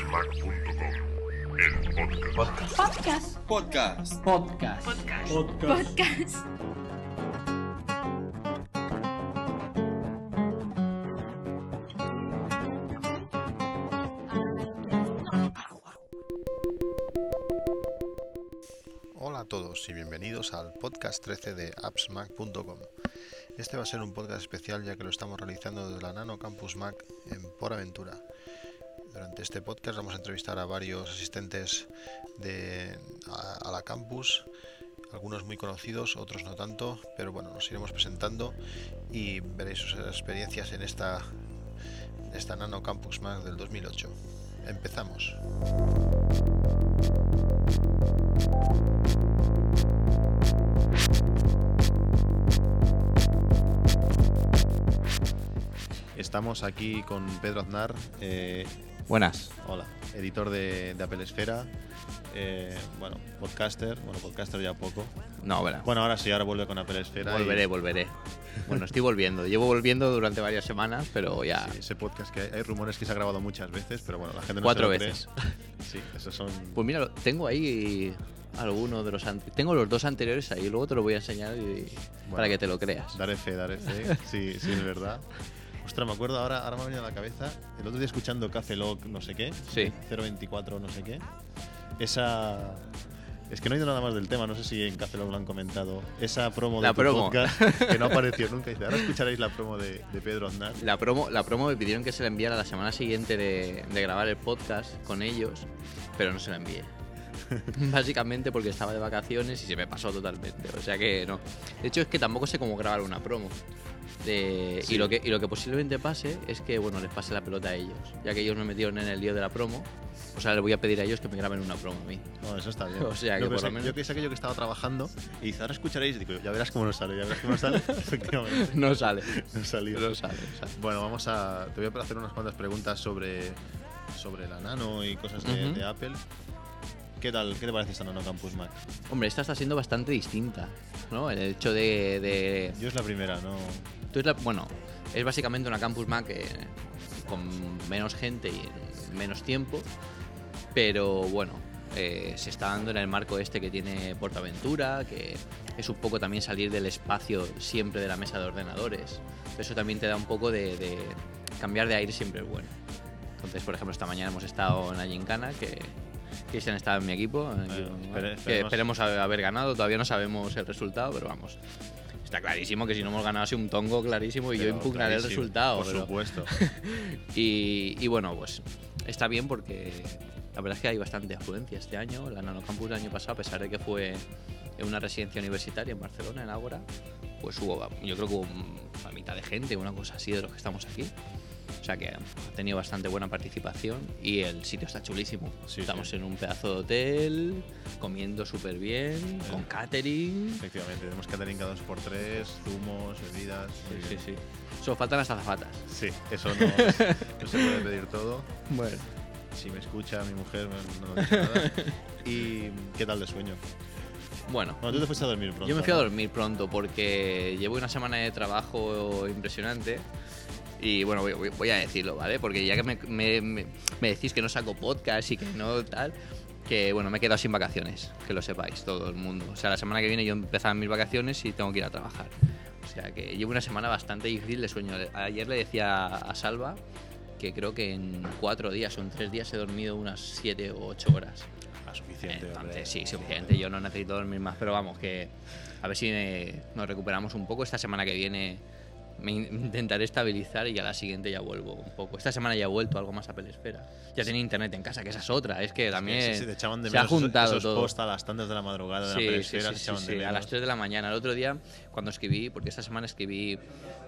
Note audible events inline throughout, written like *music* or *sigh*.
el podcast. Podcast. Podcast. Podcast. Podcast. Hola a todos y bienvenidos al podcast 13 de appsmac.com. Este va a ser un podcast especial ya que lo estamos realizando desde la Nano Campus Mac en Por Aventura. Este podcast vamos a entrevistar a varios asistentes de, a, la campus, algunos muy conocidos, otros no tanto, pero bueno, nos iremos presentando y veréis sus experiencias en esta, esta Nano Campus Mac del 2008. Empezamos. Estamos aquí con Pedro Aznar, eh, Buenas. hola, editor de, de Apple Esfera, eh, bueno, podcaster, bueno, podcaster ya poco. No, verá. Bueno, ahora sí, ahora vuelve con Apple Esfera. y- volveré, volveré. Bueno, estoy volviendo. Llevo volviendo durante varias semanas, pero ya. sí, ese podcast que hay, hay rumores que se ha grabado muchas veces, pero bueno, la gente no Cuatro se lo cree. veces. *laughs* Sí, esos son... Pues mira, tengo ahí alguno de los tengo los dos anteriores ahí, luego te lo voy a enseñar y- para que te lo creas. Daré fe, daré fe. *laughs* Sí, sí, es verdad. Ostras, me acuerdo ahora, ahora me ha venido a la cabeza, el otro día escuchando Café Lock no sé qué, Sí. 024 no sé qué, esa... Es que no he oído nada más del tema, no sé si en Café Lock lo han comentado. Esa promo La de tu promo. podcast que no *laughs* apareció nunca. Dice, ahora escucharéis la promo de, de Pedro Aznar. La promo, la promo me pidieron que se la enviara la semana siguiente de, de grabar el podcast con ellos, pero no se la envié. *laughs* Básicamente porque estaba de vacaciones y se me pasó totalmente. O sea que no. De hecho es que tampoco sé cómo grabar una promo. De- Sí. y, lo que, y lo que posiblemente pase es que bueno les pase la pelota a ellos. Ya que ellos me metieron en el lío de la promo, o sea, les voy a pedir a ellos que me graben una promo a mí. No, eso está bien. *laughs* O sea, que Yo por lo menos- Yo que sé aquello que estaba trabajando y dice, ahora escucharéis. Digo, ya verás cómo nos sale, ya verás cómo nos sale. *laughs* Efectivamente, No sale. no salió. No sale. no sale. Bueno, vamos a. Te voy a hacer unas cuantas preguntas sobre, sobre la Nano y cosas de, Ujú. de Apple. ¿Qué tal? ¿Qué te parece esta Nano Campus Mac? Hombre, esta está siendo bastante distinta, ¿no? El hecho de- de, Yo es la primera, ¿no? Tú es la- bueno, es básicamente una Campus Mac eh, con menos gente y en menos tiempo, pero bueno, eh, se está dando en el marco este que tiene Portaventura, que es un poco también salir del espacio siempre de la mesa de ordenadores. Eso también te da un poco de, de cambiar de aire siempre es bueno. Entonces, por ejemplo, esta mañana hemos estado en la Gincana, que Cristian estaba en mi equipo, en el equipo, espere- esperemos. esperemos haber ganado, todavía no sabemos el resultado, pero vamos. Está clarísimo que si no hemos ganado ha sido un tongo clarísimo y yo impugnaré el resultado. Por pero- supuesto. *laughs* y, y bueno, pues está bien porque la verdad es que hay bastante afluencia este año. La Nanocampus del año pasado, a pesar de que fue en una residencia universitaria en Barcelona, en Ágora, pues hubo, yo creo que hubo la mitad de gente, una cosa así de los que estamos aquí. O sea que ha tenido bastante buena participación y el sitio está chulísimo. Sí, Estamos sí. en un pedazo de hotel, comiendo súper bien, con catering. Efectivamente, tenemos catering cada dos por tres, zumos, bebidas. Sí, sí, sí. Solo faltan las azafatas. Sí, eso no, no se puede *laughs* pedir todo. Bueno. Si me escucha mi mujer, no no dice nada. ¿Y qué tal de sueño? Bueno, Bueno, tú te fuiste a dormir pronto. Yo me fui a dormir pronto porque llevo una semana de trabajo impresionante. Y bueno, voy, voy- a decirlo, ¿vale? Porque ya que me, me- me- decís que no saco podcast y que no tal, que bueno, me he quedado sin vacaciones, que lo sepáis todo el mundo. O sea, la semana que viene yo empezaba mis vacaciones y tengo que ir a trabajar. O sea, que llevo una semana bastante difícil de sueño. Ayer le decía a Salva que creo que en cuatro días o en tres días he dormido unas siete o ocho horas. Ah, suficiente. hombre. Entonces, sí, suficiente. Yo no necesito dormir más, pero vamos, que a ver si eh, nos recuperamos un poco. Esta semana que viene me in- intentaré estabilizar y ya la siguiente ya vuelvo un poco. Esta semana ya he vuelto algo más a Pelesfera. Ya tenía internet en casa, que esa es otra. Es que también Sí, sí, te echaban de se ha menos esos- juntado esos todo. posts a las tantas de la madrugada de Sí, la sí, pelesfera, sí, se sí, echaban sí, de a menos. las 3 de la mañana. El otro día, cuando escribí, porque esta semana escribí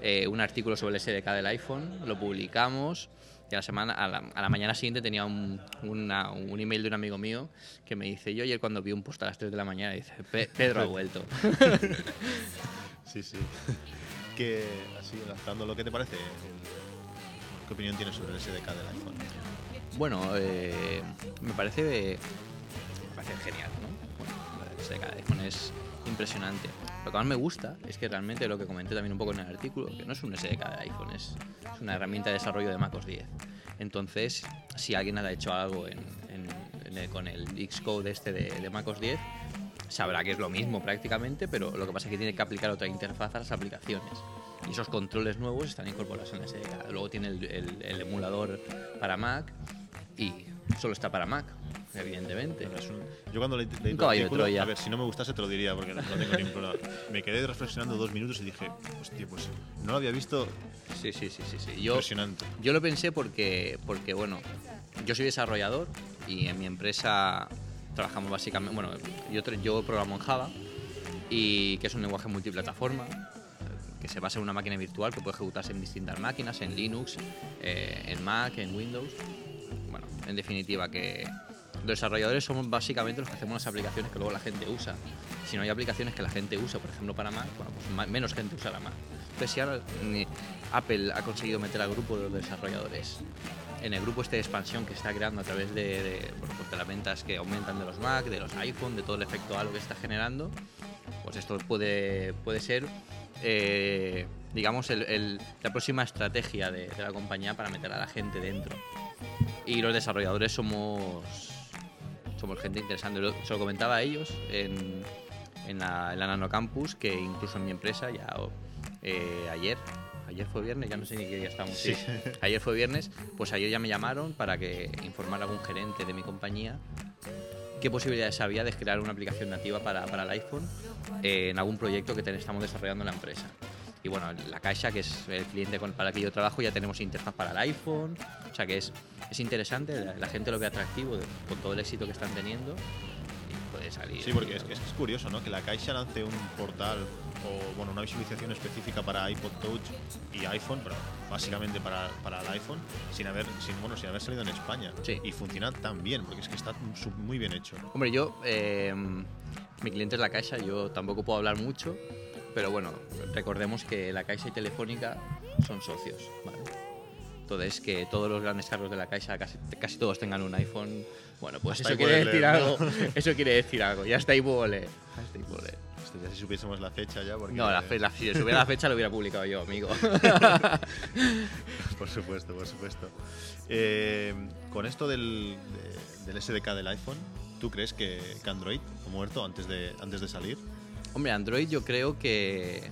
eh, un artículo sobre el SDK del iPhone, lo publicamos. Y a la, semana, a, la, a la mañana siguiente tenía un, una- un email de un amigo mío que me dice, yo ayer cuando vi un post a las 3 de la mañana, dice, "Pe- Pedro ha vuelto. *laughs* Sí, sí. *laughs* que, lanzando lo que te parece, ¿qué opinión tienes sobre el SDK del iPhone? Bueno, eh, me parece me parece genial, ¿no? El SDK de iPhone es impresionante. Lo que más me gusta es que realmente lo que comenté también un poco en el artículo, que no es un SDK de iPhone, es, es una herramienta de desarrollo de MacOS 10. Entonces, si alguien ha hecho algo con el Xcode este de, de MacOS 10, sabrá que es lo mismo prácticamente, pero lo que pasa es que tiene que aplicar otra interfaz a las aplicaciones. Y esos controles nuevos están incorporados en la SDK. Luego tiene el, el- el emulador para Mac y solo está para Mac, evidentemente. Pero es un- Yo cuando le, leí tu caballo de artículo, Troya. a ver, si no me gustase te lo diría porque no tengo ningún problema. Me quedé reflexionando dos minutos y dije, hostia, pues no lo había visto Sí, sí, sí, sí. sí. Yo, impresionante. Yo lo pensé porque, porque, bueno, yo soy desarrollador y en mi empresa trabajamos básicamente, bueno, yo, tra- yo programo en Java y que es un lenguaje multiplataforma que se basa en una máquina virtual que puede ejecutarse en distintas máquinas, en Linux, eh, en Mac, en Windows. Bueno, en definitiva que los desarrolladores somos básicamente los que hacemos las aplicaciones que luego la gente usa. Si no hay aplicaciones que la gente usa, por ejemplo para Mac, pues menos gente usa la Mac. Entonces si ahora Apple ha conseguido meter al grupo de los desarrolladores en el grupo este de expansión que está creando a través de, pues de las ventas que aumentan de los Mac, de los iPhone, de todo el efecto halo que está generando, pues esto puede, puede ser, eh, digamos, el- el- la próxima estrategia de, de la compañía para meter a la gente dentro. Y los desarrolladores somos, somos gente interesante. Lo- Se lo comentaba a ellos en, en la, en la Nano Campus, que incluso en mi empresa ya eh, ayer, ayer fue viernes, ya no sé ni qué día estamos. sí. *laughs* Ayer fue viernes, pues ayer ya me llamaron para que informara a algún gerente de mi compañía qué posibilidades había de crear una aplicación nativa para, el iPhone eh, en algún proyecto que estamos desarrollando en la empresa. Y bueno, la Caixa, que es el cliente para el que yo trabajo, ya tenemos interfaz para el iPhone. O sea que es, es interesante, la, gente lo ve atractivo con todo el éxito que están teniendo salir. Sí, porque es, que es curioso, ¿no? Que la Caixa lance un portal o bueno, una visualización específica para iPod Touch y iPhone, pero básicamente para, para el iPhone, sin haber, sin, bueno, sin haber salido en España. Sí. Y funciona tan bien, porque es que está muy bien hecho. Hombre, yo, eh, mi cliente es la Caixa, yo tampoco puedo hablar mucho, pero bueno, recordemos que la Caixa y Telefónica son socios, ¿vale? Entonces, que todos los grandes cargos de la Caixa, casi, casi todos tengan un iPhone, bueno, pues Hasta eso quiere decir leer, algo, ¿no? *laughs* eso quiere decir algo, ya está ahí puedo leer, hasta ahí puedo leer. Hostia, ya si supiésemos la fecha ya, porque... No, la fe, la, si supiera la fecha lo hubiera publicado yo, amigo. *laughs* Por supuesto, por supuesto. Eh, con esto del, de- del SDK del iPhone, ¿tú crees que, que Android ha muerto antes de, antes de salir? Hombre, Android yo creo que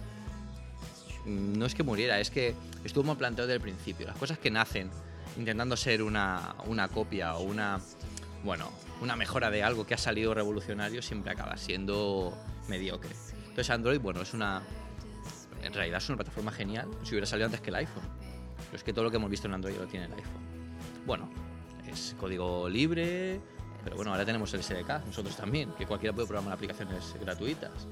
no es que muriera, es que estuvo mal planteado desde el principio. Las cosas que nacen intentando ser una, una copia o una, bueno, una mejora de algo que ha salido revolucionario siempre acaba siendo mediocre. Entonces Android, bueno, es una, en realidad es una plataforma genial. Si hubiera salido antes que el iPhone, pero es que todo lo que hemos visto en Android lo tiene el iPhone. Bueno, es código libre, pero bueno, ahora tenemos el SDK, nosotros también, que cualquiera puede programar aplicaciones gratuitas.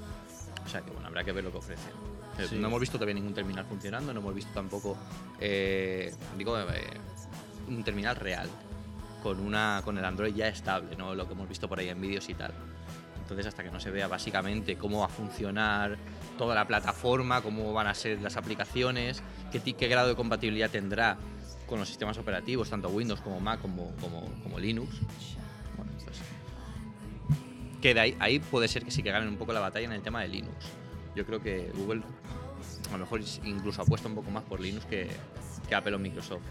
O sea que bueno, habrá que ver lo que ofrecen. Eh, Sí. No hemos visto todavía ningún terminal funcionando, no hemos visto tampoco, eh, digo, eh, un terminal real con una con el Android ya estable, no lo que hemos visto por ahí en vídeos y tal. Entonces, hasta que no se vea básicamente cómo va a funcionar toda la plataforma, cómo van a ser las aplicaciones, qué, grado de compatibilidad tendrá con los sistemas operativos, tanto Windows como Mac como, como, como Linux. Bueno, pues, que de ahí, ahí puede ser que sí que ganen un poco la batalla en el tema de Linux. Yo creo que Google a lo mejor incluso apuesta un poco más por Linux que, que Apple o Microsoft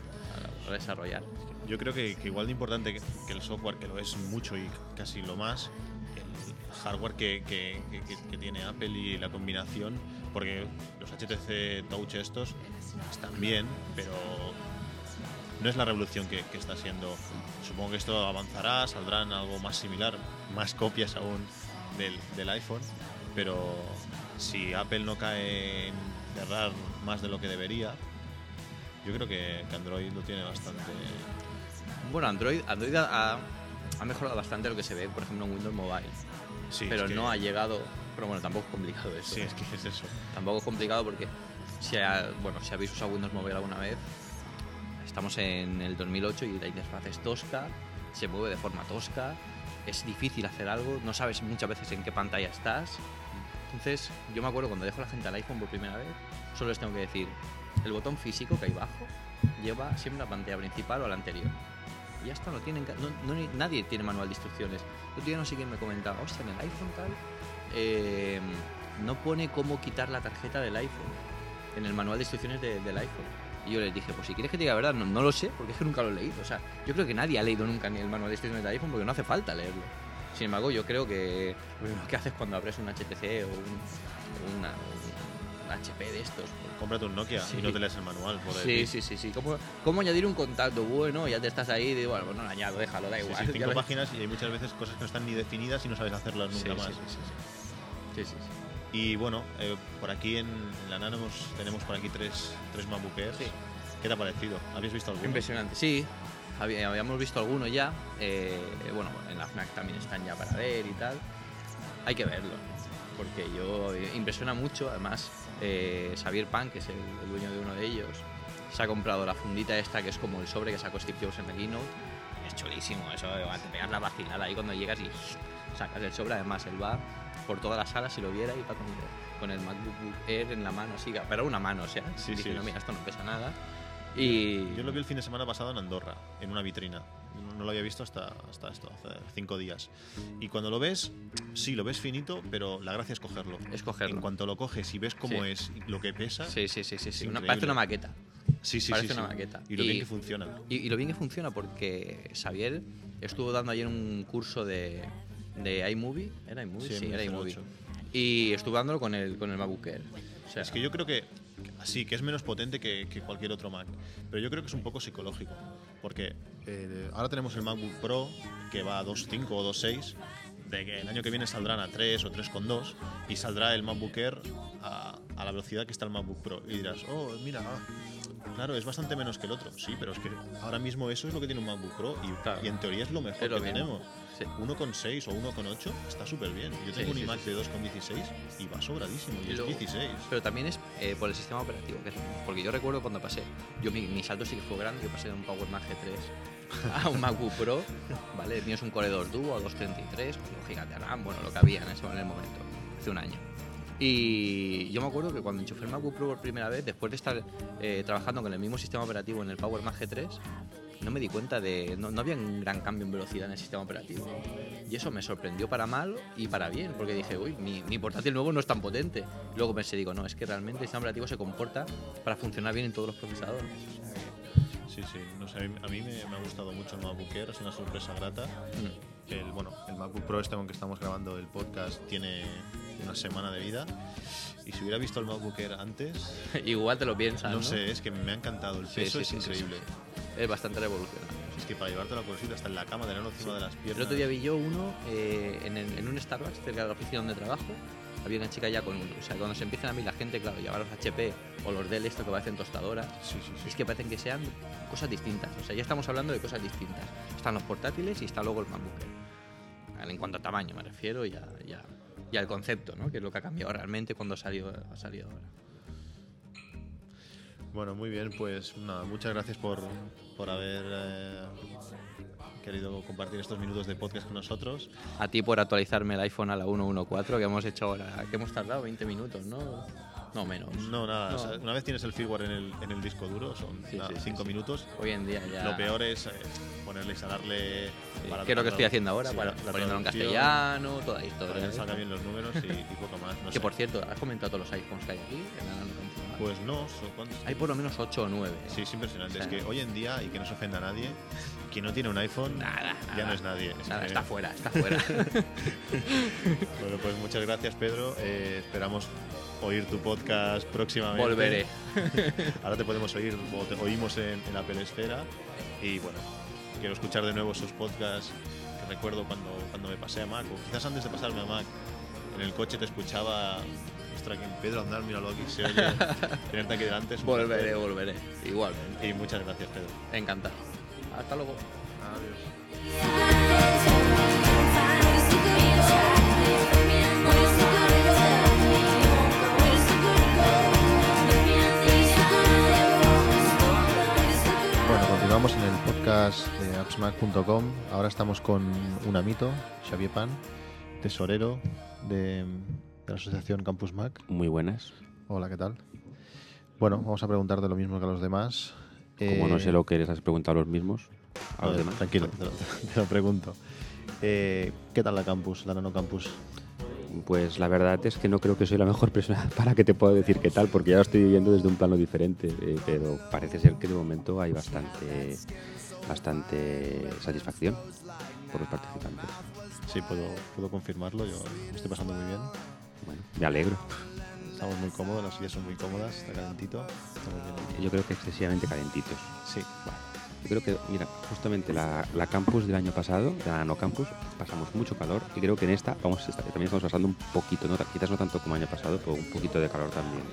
para, desarrollar. Yo creo que, igual de importante que, el software, que lo es mucho y casi lo más, el hardware que- que tiene Apple y la combinación, porque los HTC Touch estos están bien, pero no es la revolución que, que está siendo. Supongo que esto avanzará, saldrán algo más similar, más copias aún del, del iPhone, pero si Apple no cae en cerrar más de lo que debería, yo creo que, que Android lo tiene bastante. Bueno, Android, Android ha, ha mejorado bastante lo que se ve, por ejemplo, en Windows Mobile. Sí, pero es que- no ha llegado. Pero bueno, tampoco es complicado eso. Sí, es que es eso. Tampoco es complicado porque si, ha- bueno, si habéis usado Windows Mobile alguna vez, estamos en el 2008 y la interfaz es tosca, se mueve de forma tosca, es difícil hacer algo, no sabes muchas veces en qué pantalla estás. Entonces, yo me acuerdo cuando dejo a la gente al iPhone por primera vez, solo les tengo que decir, el botón físico que hay abajo lleva siempre la pantalla principal o a la anterior. Y ya está, no tienen, no- nadie tiene manual de instrucciones. El otro día no sé quién me comentaba, hostia, en el iPhone tal, eh, no pone cómo quitar la tarjeta del iPhone en el manual de instrucciones de- del iPhone. Y yo les dije, pues si quieres que te diga la verdad, no, no lo sé, porque es que nunca lo he leído. O sea, yo creo que nadie ha leído nunca ni el manual de instrucciones de iPhone porque no hace falta leerlo. Sin embargo, yo creo que lo primero que haces cuando abres un HTC o un, una- un HP de estos. Cómprate un Nokia Sí. y no te lees el manual. Por Sí, sí, sí, sí. ¿Cómo, cómo añadir un contacto? Bueno, ya te estás ahí, digo, bueno, pues no lo añado, déjalo, da Sí, igual. sí, *laughs* ya cinco páginas y hay muchas veces cosas que no están ni definidas y no sabes hacerlas Sí, nunca sí, más. sí, sí, sí. Sí, sí, sí. Y bueno, eh, por aquí en, en la Nano tenemos por aquí tres, tres MacBook Airs. Sí. ¿Qué te ha parecido? ¿Habéis visto alguno? Impresionante, sí. Había- Habíamos visto algunos ya. eh, bueno, en la FNAC también están ya para ver y tal. Hay que verlo. Porque yo eh, impresiona mucho. Además, eh, Xavier Pan, que es el, el dueño de uno de ellos, se ha comprado la fundita esta que es como el sobre que sacó Steve Jobs en la keynote. Es chulísimo eso. eh, Te pegas la vacilada ahí cuando llegas y sacas el sobre. Además, él va por toda la sala si lo viera y va con, con el MacBook Air en la mano, así, pero una mano, o sea, Sí, diciendo, sí. mira, esto no pesa nada. Y Yo lo vi el fin de semana pasado en Andorra, en una vitrina. No- lo había visto hasta, hasta esto, hace cinco días. Y cuando lo ves, sí, lo ves finito, pero la gracia es cogerlo. es cogerlo. En cuanto lo coges y ves cómo Sí. es lo que pesa, Sí, sí, sí, sí. sí. Una- parece una maqueta. sí, sí, parece sí, una maqueta. Y lo Y- bien que funciona. Y, y lo bien que funciona porque Xavier estuvo dando ayer un curso de, de iMovie. ¿Era iMovie? Sí, era iMovie. 08. Y estuvo dándolo con el, con el Air. O sea, Es que yo creo que sí, que es menos potente que, que cualquier otro Mac, pero yo creo que es un poco psicológico, porque eh, ahora tenemos el MacBook Pro que va a 2.5 o 2.6, de que el año que viene saldrán a 3 o 3.2 y saldrá el MacBook Air a, a la velocidad que está el MacBook Pro y dirás, oh, mira, ah, claro, es bastante menos que el otro, sí, pero es que ahora mismo eso es lo que tiene un MacBook Pro y, Claro. y en teoría es lo mejor Es lo que mismo. tenemos. Sí. 1,6 o 1,8 está súper bien. Yo Sí, tengo un iMac sí. de 2,16 y va sobradísimo y, Y es luego- 16. Pero también es eh, por el sistema operativo. Que es- porque yo recuerdo cuando pasé, yo mi, mi salto sí que fue grande, yo pasé de un Power Mac G3 a un MacBook Pro, ¿vale? Tienes un Core 2 Duo a 233, con un gigante de RAM, bueno, lo que había en ese en el momento, hace un año. Y yo me acuerdo que cuando enchufé el MacBook Pro por primera vez, después de estar eh, trabajando con el mismo sistema operativo en el Power Mac G3, no me di cuenta de. No, no había un gran cambio en velocidad en el sistema operativo. Y eso me sorprendió para mal y para bien, porque dije, uy, mi, mi portátil nuevo no es tan potente. Luego pensé, digo, no, es que realmente el sistema operativo se comporta para funcionar bien en todos los procesadores. Sí, sí, no sé, a mí, me, me ha gustado mucho el MacBook Air, es una sorpresa grata. Mm. El, bueno, el MacBook Pro este con que estamos grabando el podcast tiene una semana de vida y si hubiera visto el MacBook Air antes, *laughs* Igual te lo piensas. no, No, sé, es que me ha encantado, el peso sí, es sí, increíble. Es bastante revolucionario. Es que para llevártelo cualquier sitio, hasta en la cama, tenerlo encima de las piernas. El otro día vi yo uno eh, en, en un Starbucks cerca de la oficina donde trabajo. Había una chica ya con uno. O sea, cuando se empiezan a mí la gente, claro, lleva los HP o los Dell, esto que parecen tostadoras. Sí, sí, sí. Es que parecen que sean cosas distintas. O sea, ya estamos hablando de cosas distintas. Están los portátiles y está luego el MacBook. En cuanto a tamaño me refiero y, a, y, a- y al concepto, ¿no? Que es lo que ha cambiado realmente cuando ha salido, ha salido ahora. Bueno, muy bien, pues nada, muchas gracias por, por haber eh, querido compartir estos minutos de podcast con nosotros. A ti por actualizarme el iPhone a la 114 que hemos hecho ahora, que hemos tardado 20 minutos, ¿no? No menos. No, nada, No. o sea, una vez tienes el firmware en el, en el disco duro, son Sí, nada, sí, sí, cinco sí. minutos. Hoy en día ya. Lo peor es eh, ponerle, instalarle. Para que es lo que estoy haciendo ahora, para, poniéndolo en castellano, toda la Para historia. que ¿eh? bien los números y, y poco más. No Que sé. por cierto, ¿has comentado todos los iPhones que hay aquí? Pues no, son- ¿cuántos? Hay por lo menos 8 o 9. Sí, es impresionante. O sea, es que hoy en día, y que no se ofenda a nadie, quien no tiene un iPhone Nada, ya no es nadie. Es Nada, que- está fuera, está *laughs* fuera. Bueno, pues muchas gracias, Pedro. Eh, esperamos oír tu podcast próximamente. Volveré. *laughs* Ahora te podemos oír, o te oímos en, en Apple Esfera. Y bueno, quiero escuchar de nuevo sus podcasts que recuerdo cuando, cuando me pasé a Mac, o quizás antes de pasarme a Mac. En el coche te escuchaba. Ostras, que Pedro andar, míralo aquí, se oye. *laughs* Tenerte aquí delante es volveré, placer. volveré. Igualmente. Y muchas gracias, Pedro. Encantado. Hasta luego. Adiós. Bueno, continuamos en el podcast de appsmac.com. Ahora estamos con un amito, Xavier Pan, tesorero de, de la asociación Campus Mac. Muy buenas. Hola, ¿qué tal? Bueno, vamos a preguntarte lo mismo que a los demás. Como no Eh, sé lo que les has preguntado a los mismos, a los Joder, demás. Tranquilo, te lo, te lo pregunto. Eh, ¿Qué tal la campus, la Nano Campus? Pues la verdad es que no creo que soy la mejor *laughs* persona para que te pueda decir qué tal, porque ya lo estoy viviendo desde un plano diferente, eh, pero parece ser que de momento hay bastante, bastante satisfacción por los participantes. Sí, puedo, puedo confirmarlo. Yo me estoy pasando muy bien. Bueno, me alegro. Estamos muy cómodos, las sillas son muy cómodas, está calentito. Estamos bien aquí. Yo creo que excesivamente calentitos. Sí, Yo creo que, mira, justamente la, la campus del año pasado, la no campus, pasamos mucho calor y creo que en esta vamos a estar- también estamos pasando un poquito, no, quizás no tanto como el año pasado, pero un poquito de calor también.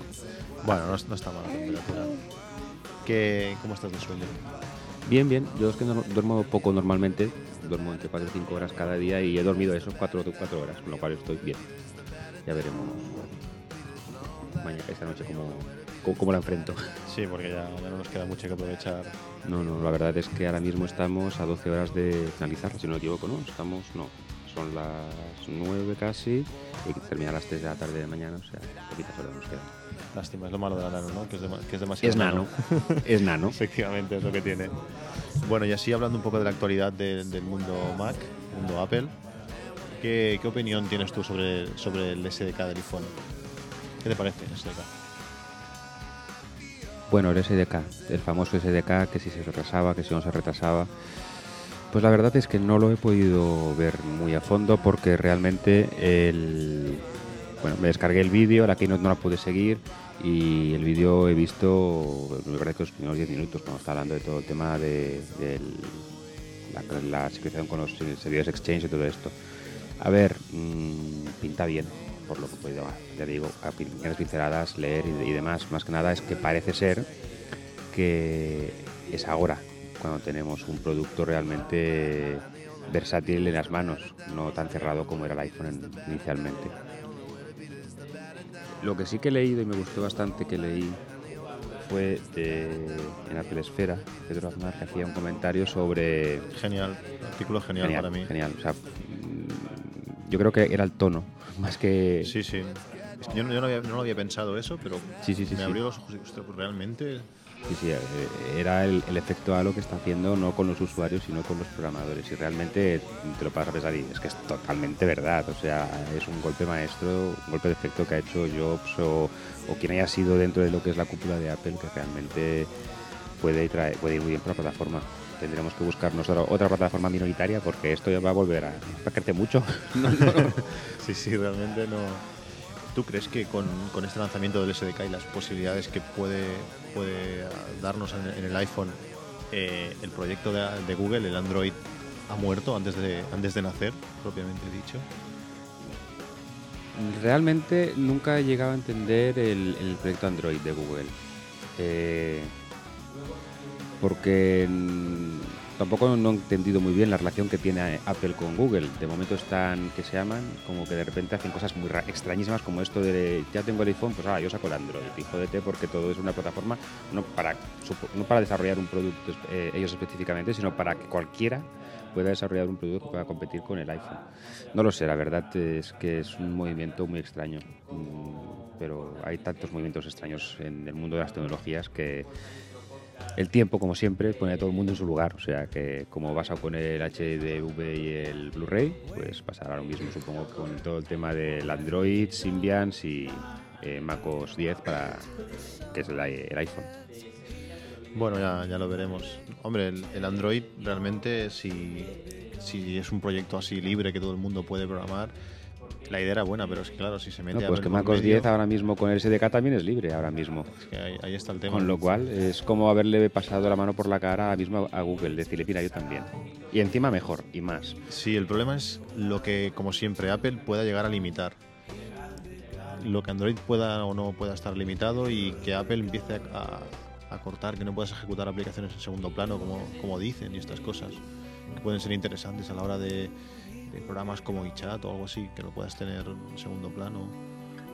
bueno, no, no está mala la temperatura. ¿Qué, ¿Cómo estás de sueño? Bien, bien. Yo es que no- duermo poco normalmente, duermo entre 4 y 5 horas cada día y he dormido esos 4 o 4 horas, con lo cual estoy bien. Ya veremos mañana, esta noche cómo, cómo, cómo la enfrento. Sí, porque ya, ya no nos queda mucho que aprovechar. No, no, la verdad es que ahora mismo estamos a 12 horas de finalizar, si no me equivoco, ¿no? Estamos, no, son las 9 casi y termina a las 3 de la tarde de mañana, o sea, poquitas horas nos quedan. Lástima, es lo malo de la nano, ¿no? Que es, dema- que es demasiado Es nano, es nano. *laughs* Efectivamente, es lo que tiene. Bueno, y así hablando un poco de la actualidad de- del mundo Mac, mundo Apple, ¿qué, qué opinión tienes tú sobre, sobre el SDK del iPhone? ¿Qué te parece SDK? Bueno, el SDK, el famoso SDK, que si se retrasaba, que si no se retrasaba. Pues la verdad es que no lo he podido ver muy a fondo porque realmente el... Bueno, me descargué el vídeo, la keynote no la pude seguir y el vídeo he visto, me parece que los primeros 10 minutos cuando está hablando de todo el tema de, la, la sincronización con los servidores Exchange y todo esto. A ver, mm, pinta bien, por lo que he podido, ya digo, a pequeñas pinceladas, leer y, y demás. Más que nada es que parece ser que es ahora cuando tenemos un producto realmente versátil en las manos, no tan cerrado como era el iPhone en- inicialmente. Lo que sí que he leído y me gustó bastante que leí fue de- en Apple Esfera, Pedro Aznar, que hacía un comentario sobre Genial, artículo genial, para mí. Genial. O sea, yo creo que era el tono, más que. Sí, sí. Yo, no, yo no había, no lo había pensado eso, pero Sí, sí, sí, me sí. abrió los ojos y dije, "Ostras, pues realmente Sí, sí, eh, era el, el efecto halo que está haciendo no con los usuarios, sino con los programadores. Y realmente te lo pasas a pensar y es que es totalmente verdad. O sea, es un golpe maestro, un golpe de efecto que ha hecho Jobs o, o quien haya sido dentro de lo que es la cúpula de Apple, que realmente puede, traer, puede ir muy bien para la plataforma. Tendremos que buscarnos otra, otra plataforma minoritaria porque esto ya va a volver a, a crecer mucho. No, *laughs* no, no. Sí, sí, realmente no. ¿Tú crees que con, con este lanzamiento del SDK y las posibilidades que puede, puede darnos en, en el iPhone, eh, el proyecto de, de Google, el Android, ha muerto antes de, antes de nacer, propiamente dicho? Realmente nunca he llegado a entender el, el proyecto Android de Google. Eh, porque tampoco no he entendido muy bien la relación que tiene Apple con Google. De momento están, que se llaman, como que de repente hacen cosas muy ra- extrañísimas como esto de ya tengo el iPhone, pues ahora yo saco el Android. Y jódete porque todo es una plataforma no para, no para desarrollar un producto eh, ellos específicamente, sino para que cualquiera pueda desarrollar un producto que pueda competir con el iPhone. No lo sé, la verdad es que es un movimiento muy extraño, Mm, pero hay tantos movimientos extraños en el mundo de las tecnologías que el tiempo, como siempre, pone a todo el mundo en su lugar. O sea que como pasa con el HDV y el Blu-ray, pues pasará lo mismo, supongo, con todo el tema del Android, Symbians y eh, MacOS 10 para que es el iPhone. Bueno, ya, ya lo veremos. Hombre, el, el Android realmente, si, si es un proyecto así libre que todo el mundo puede programar, la idea era buena, pero es que claro, si se mete No, a pues ver que medio, 10 ahora mismo con el SDK también es libre ahora mismo. es que ahí, ahí está el tema. Con lo cual es como haberle pasado la mano por la cara ahora mismo a Google, decirle, mira, yo también. Y encima mejor y más. Sí, el problema es lo que, como siempre, Apple pueda llegar a limitar. Lo que Android pueda o no pueda estar limitado y que Apple empiece a, a- a cortar, que no puedas ejecutar aplicaciones en segundo plano, como, como dicen, y estas cosas, que pueden ser interesantes a la hora de, de programas como iChat o algo así, que lo puedas tener en segundo plano.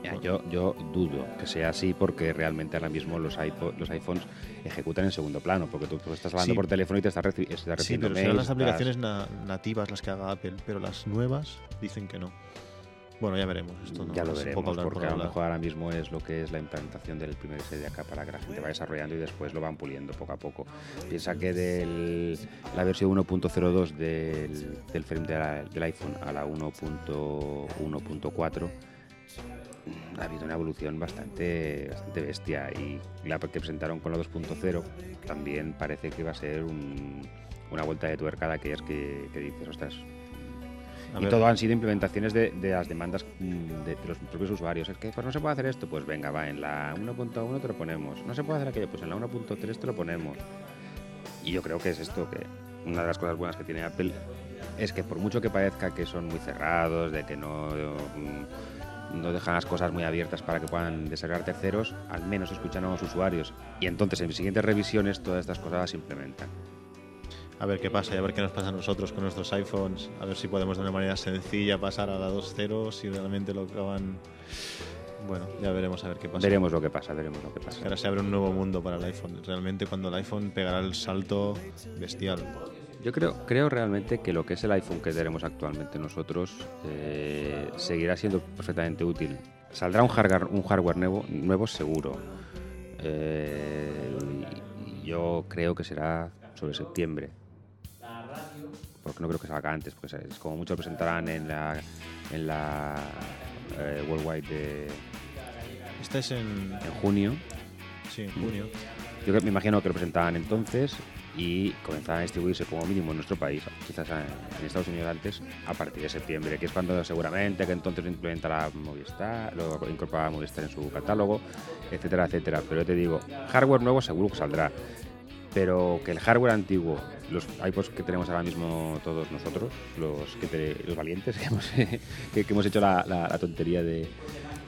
Ya, yo, yo dudo que sea así porque realmente ahora mismo los, iPo- los iPhones ejecutan en segundo plano, porque tú, tú estás hablando Sí. por teléfono y te estás, reci- estás Sí, recibiendo pero serán mails, las estás- aplicaciones na- nativas las que haga Apple, pero las nuevas dicen que no. Bueno, ya veremos. Esto no ya lo veremos, poco hablar por porque a lo mejor ahora mismo es lo que es la implantación del primer SDK para que la gente vaya desarrollando y después lo van puliendo poco a poco. Piensa que de la versión 1.02 del, del frame de la- del iPhone a la 1.1.4 ha habido una evolución bastante, bastante bestia y la que presentaron con la 2.0 también parece que va a ser un- una vuelta de tuerca de aquellas que, que dices, ostras, y todo han sido implementaciones de, de las demandas mm, de, de los propios usuarios. Es que pues no se puede hacer esto, pues venga, va, en la 1.1 te lo ponemos. No se puede hacer aquello, pues en la 1.3 te lo ponemos. Y yo creo que es esto, que una de las cosas buenas que tiene Apple es que por mucho que parezca que son muy cerrados, de que no, mm, no dejan las cosas muy abiertas para que puedan desarrollar terceros, al menos escuchan a los usuarios. Y entonces en siguientes revisiones todas estas cosas las implementan. A ver qué pasa y a ver qué nos pasa a nosotros con nuestros iPhones. A ver si podemos de una manera sencilla pasar a la 2.0, si realmente lo acaban. Bueno, ya veremos a ver qué pasa. Veremos lo que pasa, veremos lo que pasa. Ahora se abre un nuevo mundo para el iPhone. Realmente cuando el iPhone pegará el salto bestial. Yo creo, creo realmente que lo que es el iPhone que tenemos actualmente nosotros eh, seguirá siendo perfectamente útil. Saldrá un hardware, un hardware nuevo, nuevo seguro. Eh, yo creo que será sobre septiembre. Porque no creo que salga antes, porque es como mucho lo presentarán en la, en la eh, Worldwide de, Esta es en. en junio. Sí, en junio. Yo me imagino que lo presentaban entonces y comenzaban a distribuirse como mínimo en nuestro país, quizás en Estados Unidos antes, a partir de septiembre, que es cuando seguramente que entonces lo implementará Movistar, lo incorporará Movistar en su catálogo, etcétera, etcétera. Pero yo te digo, hardware nuevo seguro que saldrá, pero que el hardware antiguo, los iPods que tenemos ahora mismo todos nosotros, los, que te- los valientes que hemos, *laughs* que, que hemos hecho la, la- la tontería de,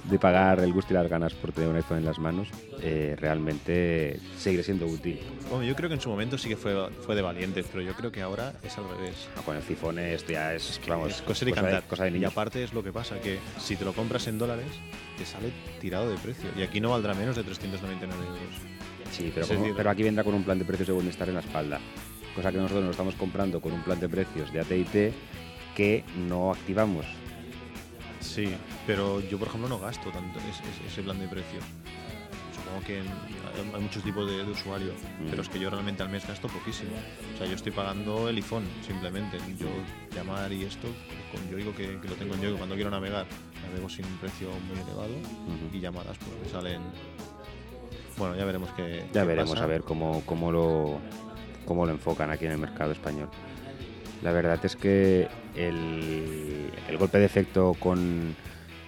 de pagar el gusto y las ganas por tener un iPhone en las manos, eh, realmente seguirá siendo útil. Bueno, yo creo que en su momento sí que fue, fue de valientes, pero yo creo que ahora es al revés. No, Con el sifón esto ya es, vamos, es cosa de cosa de, cantar. cosa de y aparte es lo que pasa, que si te lo compras en dólares, te sale tirado de precio. Y aquí no valdrá menos de 399 euros. Sí, pero, como- aquí vendrá con un plan de precios de bienestar en la espalda. Cosa que nosotros nos estamos comprando con un plan de precios de AT&T que no activamos. Sí, pero yo por ejemplo no gasto tanto es- es- ese plan de precio. Supongo que hay, muchos tipos de, de usuarios, Mm. pero es que yo realmente al mes gasto poquísimo. O sea, yo estoy pagando el iPhone simplemente. Yo llamar y esto, con yo digo que, que lo tengo en yo, cuando quiero navegar, navego sin un precio muy elevado y llamadas pues me salen. Bueno, ya veremos qué. Ya qué veremos pasa. a ver cómo, cómo, lo, cómo lo enfocan aquí en el mercado español. La verdad es que el, el golpe de efecto con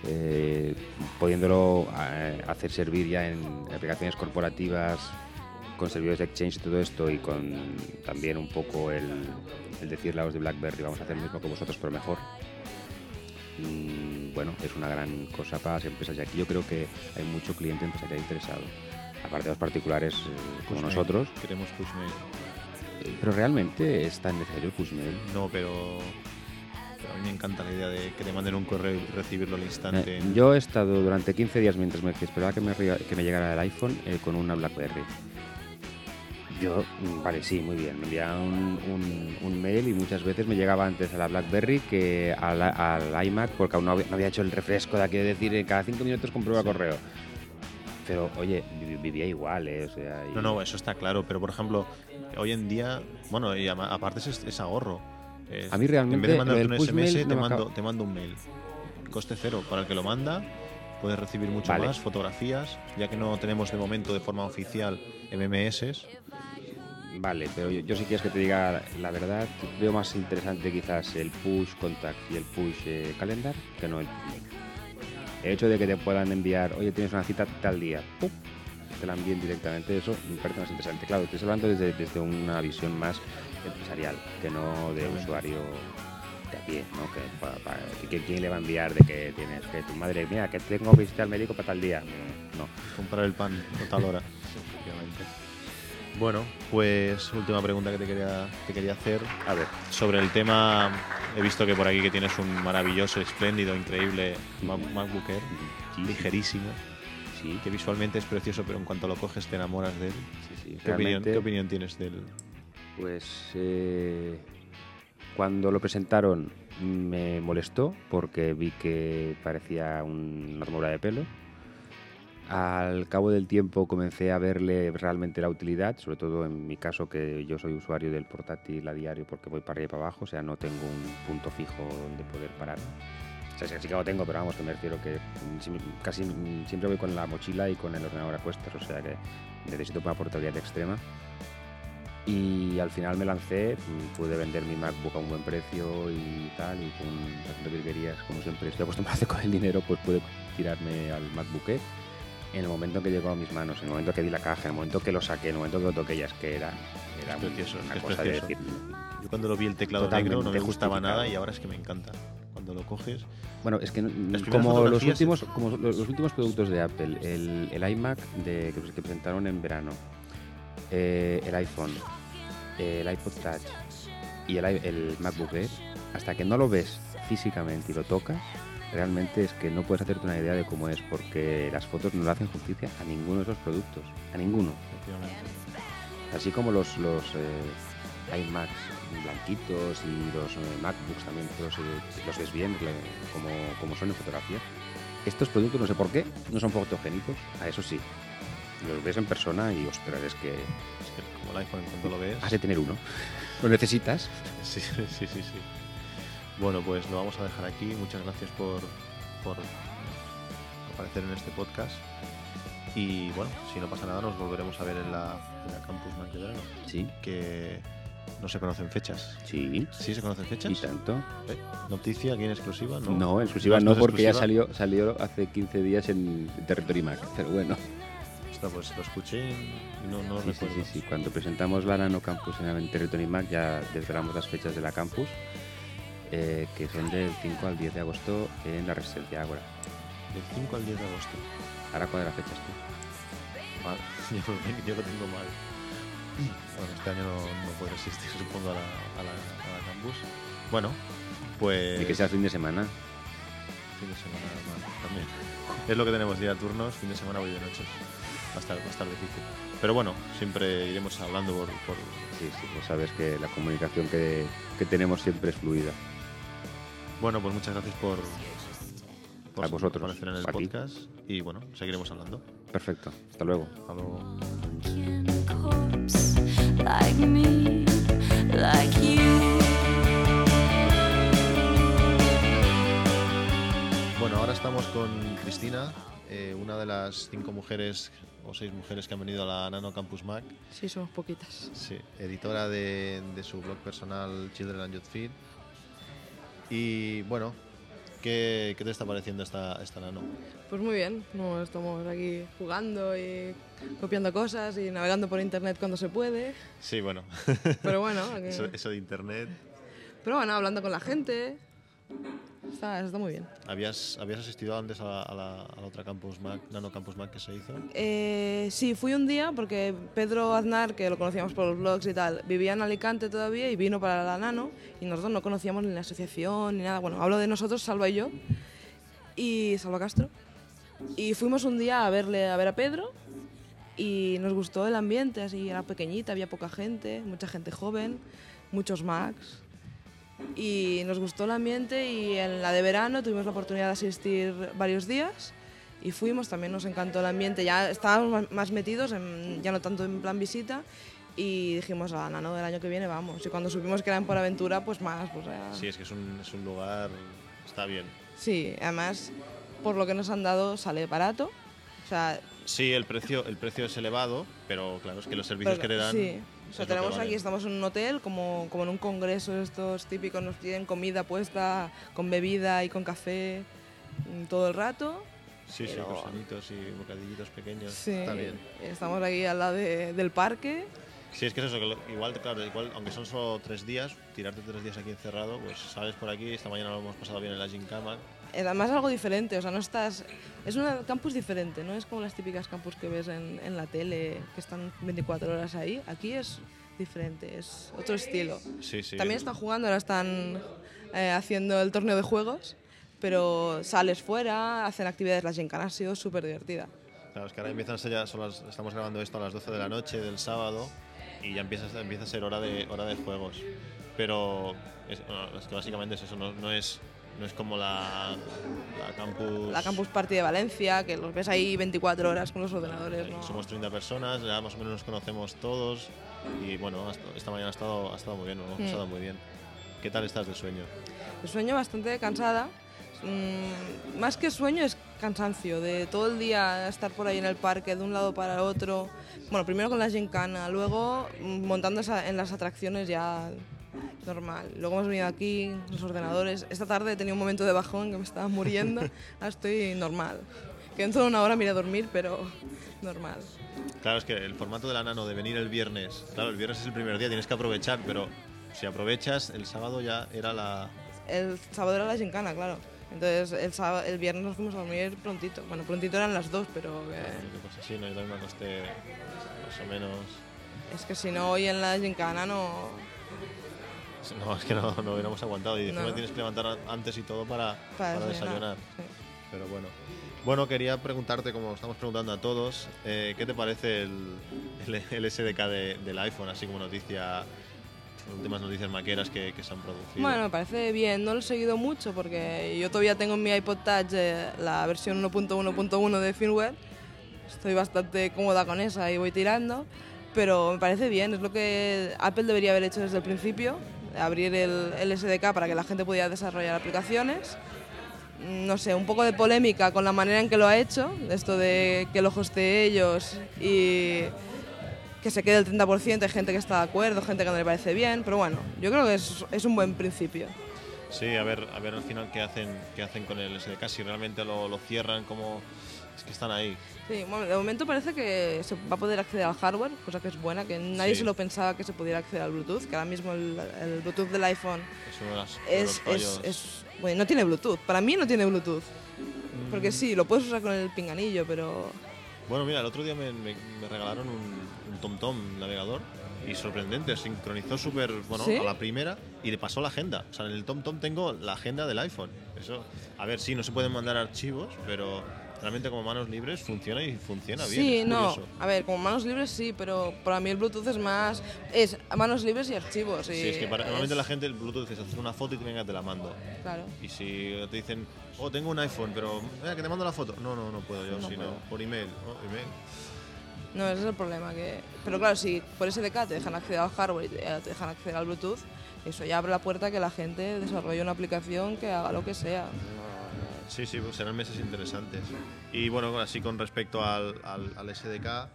eh, pudiéndolo eh, hacer servir ya en aplicaciones corporativas con servidores de Exchange y todo esto y con también un poco el, el decirle a los de BlackBerry vamos a hacer lo mismo que vosotros pero mejor Mm, bueno, es una gran cosa para las empresas y aquí yo creo que hay mucho cliente empresarial interesado. Aparte de los particulares eh, como Pushmail. nosotros. Queremos Pushmail. Eh, Pero realmente es tan necesario el pushmail. No, pero, pero a mí me encanta la idea de que te manden un correo y recibirlo al instante. Eh, yo he estado durante 15 días mientras me esperaba que me, ria- que me llegara el iPhone eh, con una BlackBerry. Yo, mm, vale, sí, muy bien. Me enviaban un, un- un mail y muchas veces me llegaba antes a la BlackBerry que al, al iMac porque aún no había, no había hecho el refresco de aquí de decir cada 5 minutos comprueba correo. Pero, oye, vi- vivía igual, ¿eh? O sea, y- No, no, eso está claro, pero por ejemplo, hoy en día, bueno, y aparte es, es ahorro. Es- A mí realmente En vez de mandarte un SMS, te, mando, te mando un mail. Coste cero. Para el que lo manda, puedes recibir mucho Vale. más, fotografías, ya que no tenemos de momento de forma oficial MMS. Vale, pero yo, yo si quieres que te diga la verdad, veo más interesante quizás el push contact y el push eh, calendar que no el. El hecho de que te puedan enviar, oye, tienes una cita tal día, ¡pum! te la envíen directamente, eso me parece más interesante. Claro, estoy hablando desde, desde una visión más empresarial, que no de usuario de a pie, ¿no? Que, pa- pa- que- ¿Quién le va a enviar de que tienes que tu madre, mira, que tengo visita al médico para tal día? No. Comprar el pan a tal hora. Efectivamente. Bueno, pues última pregunta que te quería, te quería hacer. A ver, Sobre el tema, he visto que por aquí que tienes un maravilloso, espléndido, increíble Mac- MacBook Air, sí, ligerísimo, sí, que visualmente es precioso, pero en cuanto lo coges te enamoras de él. sí, sí. ¿Qué, opinión, qué opinión tienes de él? Pues eh, cuando lo presentaron me molestó porque vi que parecía un- una armadura de pelo. Al cabo del tiempo comencé a verle realmente la utilidad, sobre todo en mi caso que yo soy usuario del portátil a diario porque voy para arriba y para abajo, o sea, no tengo un punto fijo donde poder parar. O sea, sí que lo tengo, pero vamos, que me refiero que casi siempre voy con la mochila y con el ordenador a cuestas, o sea que necesito una portabilidad extrema. Y al final me lancé, pude vender mi MacBook a un buen precio y tal, y con bastante virguerías, como siempre estoy acostumbrado a hacer con el dinero, pues pude tirarme al MacBook. En el momento que llegó a mis manos, en el momento que vi la caja, en el momento que lo saqué, en el momento que lo toqué, ya es que era, era Es precioso, es una es cosa de decir, Yo cuando lo vi el teclado negro no me gustaba nada y ahora es que me encanta. Cuando lo coges, Bueno, es que como los últimos, como los, últimos productos de Apple, el, el iMac de, que, que presentaron en verano, eh, el iPhone, el iPod Touch y el, i- el MacBook Air, hasta que no lo ves físicamente y lo tocas, realmente es que no puedes hacerte una idea de cómo es, porque las fotos no le hacen justicia a ninguno de esos productos, a ninguno. Así como los, los eh, iMacs blanquitos y los eh, MacBooks también, los, eh, los ves bien como, como son en fotografía. Estos productos, no sé por qué, no son fotogénicos, a eso sí. Los ves en persona y ostras, es que Es que como el iPhone cuando lo ves. has de tener uno. Lo necesitas. *laughs* Sí, sí, sí, sí. Bueno, pues lo vamos a dejar aquí. Muchas gracias por, por aparecer en este podcast. Y bueno, si no pasa nada, nos volveremos a ver en la, en la Campus verano. Sí, Que no se conocen fechas. sí. ¿Sí se conocen fechas? Y tanto. ¿Eh? ¿Noticia aquí en exclusiva? No, No, exclusiva ¿No porque ya salió, salió hace 15 días en Territory Mac. Pero bueno. Está, pues lo escuché y no, no Sí, sí, recuerdo. sí, sí. Cuando presentamos la Nano Campus en Territory Mac ya desvelamos las fechas de la campus, eh, que son del 5 al 10 de agosto en la Residencia Ágora. Del 5 al 10 de agosto. Ahora cuadra fechas tú. Mal. *laughs* Yo, lo tengo- yo lo tengo mal. Bueno, este año no, no puedo asistir, supongo, a la, a la, a la campus. Bueno, pues. Y que sea fin de semana. Fin de semana mal, también. Es lo que tenemos, día de turnos, fin de semana voy de noches. Va a estar, va a estar difícil. Pero bueno, siempre iremos hablando por. por- Sí, sí, pues sabes que la comunicación que, que tenemos siempre es fluida. Bueno, pues muchas gracias por. por A vosotros, aparecer en el podcast. Y bueno, seguiremos hablando. Perfecto. Hasta luego. Hasta luego. corpse like me, like you. Bueno, ahora estamos con Cristina, eh, una de las cinco mujeres o seis mujeres que han venido a la Nano Campus Mac. Sí, somos poquitas. Sí, editora de, de su blog personal Children and Youth Feed. Y bueno, ¿qué, qué te está pareciendo esta, esta Nano? Pues muy bien, no, estamos aquí jugando y copiando cosas y navegando por internet cuando se puede. Sí, bueno, Pero bueno, *laughs* eso, eso de internet. pero bueno, hablando con la gente. Está, está muy bien. ¿Habías, ¿Habías asistido antes a la, a la- a la otra Campus Mac, Nano Campus Mac que se hizo? Eh, sí, fui un día porque Pedro Aznar, que lo conocíamos por los blogs y tal, vivía en Alicante todavía y vino para la Nano y nosotros no conocíamos ni la asociación ni nada. Bueno, hablo de nosotros, Salva y yo, y Salva Castro. Y fuimos un día a verle a ver a Pedro y nos gustó el ambiente, así era pequeñita, había poca gente, mucha gente joven, muchos Macs. Y nos gustó el ambiente y en la de verano tuvimos la oportunidad de asistir varios días y fuimos, también nos encantó el ambiente, ya estábamos más- metidos, en- ya no tanto en plan visita y dijimos, a Nano, del año que viene vamos. Y cuando supimos que era en Por Aventura, pues más, pues ya- Sí, es que es un, es un lugar. Está bien. Sí, además, por lo que nos han dado, sale barato. O sea, Sí, el precio, el precio es elevado, pero claro, es que los servicios pero- que te dan. Sí. O sea, tenemos vale. aquí, estamos en un hotel, como, como en un congreso estos típicos, nos tienen comida puesta, con bebida y con café mm, todo el rato. Sí, sí, pero- croissanitos y bocadillitos pequeños. Sí, Está bien. Estamos aquí al lado de- del parque. Sí, es que es eso, que igual, claro, igual, aunque son solo tres días, tirarte tres días aquí encerrado, pues sales por aquí, esta mañana lo hemos pasado bien en la Gincama. Eh, Además algo diferente, o sea, no estás... Es un campus diferente, no es como las típicas campus que ves en, en la tele, que están 24 horas ahí. Aquí es diferente, es otro estilo. Sí, sí. También están jugando, ahora están eh, haciendo el torneo de juegos, pero sales fuera, hacen actividades, la gincana ha sido súper divertida. Claro, es que ahora empiezan a ser ya, son las- estamos grabando esto a las 12 de la noche del sábado y ya empieza, empieza a ser hora de, hora de juegos. Pero es, bueno, es que básicamente es eso, no, no es, no es como la, la campus... La Campus Party de Valencia, que los ves ahí 24 horas con los ordenadores. ¿no? Somos 30 personas, ya más o menos nos conocemos todos y bueno, esta mañana ha estado, ha estado muy bien, hemos Mm. pasado muy bien. ¿Qué tal estás de sueño? El sueño bastante cansada. Mm, más que sueño es cansancio, de todo el día estar por ahí en el parque, de un lado para el otro. Bueno, primero con la gincana, luego mm, montando esa- en las atracciones ya normal. Luego hemos venido aquí, los ordenadores. Esta tarde he tenido un momento de bajón que me estaba muriendo. *laughs* Ahora estoy normal. Que dentro de una hora me iré a dormir, pero normal. Claro, es que el formato de la nano de venir el viernes, claro, el viernes es el primer día, tienes que aprovechar, pero si aprovechas, el sábado ya era la... El sábado era la gincana, claro. Entonces el, sábado, el viernes nos fuimos a dormir prontito. Bueno, prontito eran las dos, pero que- Qué cosa así, ¿no? Yo también me acosté más o menos... es que si no hoy en la gincana no... *laughs* No, es que no, no hubiéramos aguantado y encima No. tienes que levantar antes y todo para, Para para desayunar, desayunar. Pero bueno. Bueno, quería preguntarte, como estamos preguntando a todos, eh, ¿qué te parece el, el, el SDK de- del iPhone, así como noticia, últimas noticias maqueras que, que se han producido? Bueno, me parece bien. No lo he seguido mucho porque yo todavía tengo en mi iPod Touch eh, la versión 1.1.1 de firmware. Estoy bastante cómoda con esa y voy tirando. Pero me parece bien. Es lo que Apple debería haber hecho desde el principio. Abrir el, el SDK para que la gente pudiera desarrollar aplicaciones. Mm, No sé, un poco de polémica con la manera en que lo ha hecho. Esto de que lo hostee ellos y que se quede el 30%, hay gente que está de acuerdo, gente que no le parece bien, pero bueno, yo creo que es, es un buen principio. Sí, a ver, a ver al final qué hacen, qué hacen con el SDK, si realmente lo, lo cierran, como es que están ahí. Sí, bueno, de momento parece que se va a poder acceder al hardware, cosa que es buena, que nadie Sí. se lo pensaba que se pudiera acceder al Bluetooth, que ahora mismo el, el Bluetooth del iPhone Es las- bueno, no tiene Bluetooth, para mí no tiene Bluetooth, Mm. porque sí, lo puedes usar con el pinganillo, pero Bueno, mira, el otro día me, me- me regalaron un, un TomTom navegador y sorprendente, sincronizó súper, bueno, ¿Sí? a la primera y le pasó la agenda. O sea, en el TomTom tengo la agenda del iPhone. Eso, a ver, sí, no se pueden mandar archivos, pero realmente como manos libres funciona y funciona bien. sí, es no, curioso. a ver, como manos libres sí, pero para mí el Bluetooth es más, es manos libres y archivos. Sí, y es que para- normalmente la gente el Bluetooth es hacer una foto y venga te la mando. Claro. Y si te dicen, oh, tengo un iPhone, pero eh, que te mando la foto. No, no, no puedo yo, No sino puedo. por email. Oh, email. No, ese es el problema. Que... Pero claro, si por SDK te dejan acceder al hardware y te dejan acceder al Bluetooth, eso ya abre la puerta a que la gente desarrolle una aplicación que haga lo que sea. Sí, sí, pues serán meses interesantes. Y bueno, así con respecto al, SDK,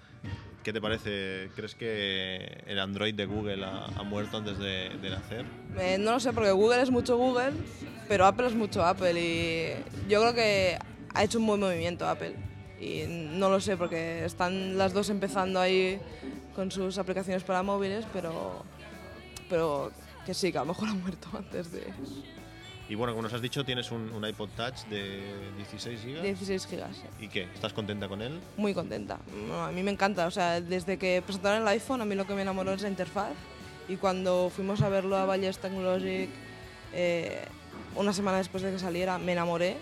¿qué te parece? ¿Crees que el Android de Google ha, muerto antes de, de nacer? Eh, no lo sé, porque Google es mucho Google, pero Apple es mucho Apple. Y yo creo que ha hecho un buen movimiento Apple. Y no lo sé, porque están las dos empezando ahí con sus aplicaciones para móviles, pero, pero que sí, que a lo mejor ha muerto antes de Y bueno, como nos has dicho, tienes un, un iPod Touch de 16 GB. 16 gigas. ¿Y qué? ¿Estás contenta con él? muy contenta. No, a mí me encanta. O sea, desde que presentaron el iPhone, a mí lo que me enamoró es la interfaz. Y cuando fuimos a verlo a Valles Technologic, eh, una semana después de que saliera, me enamoré.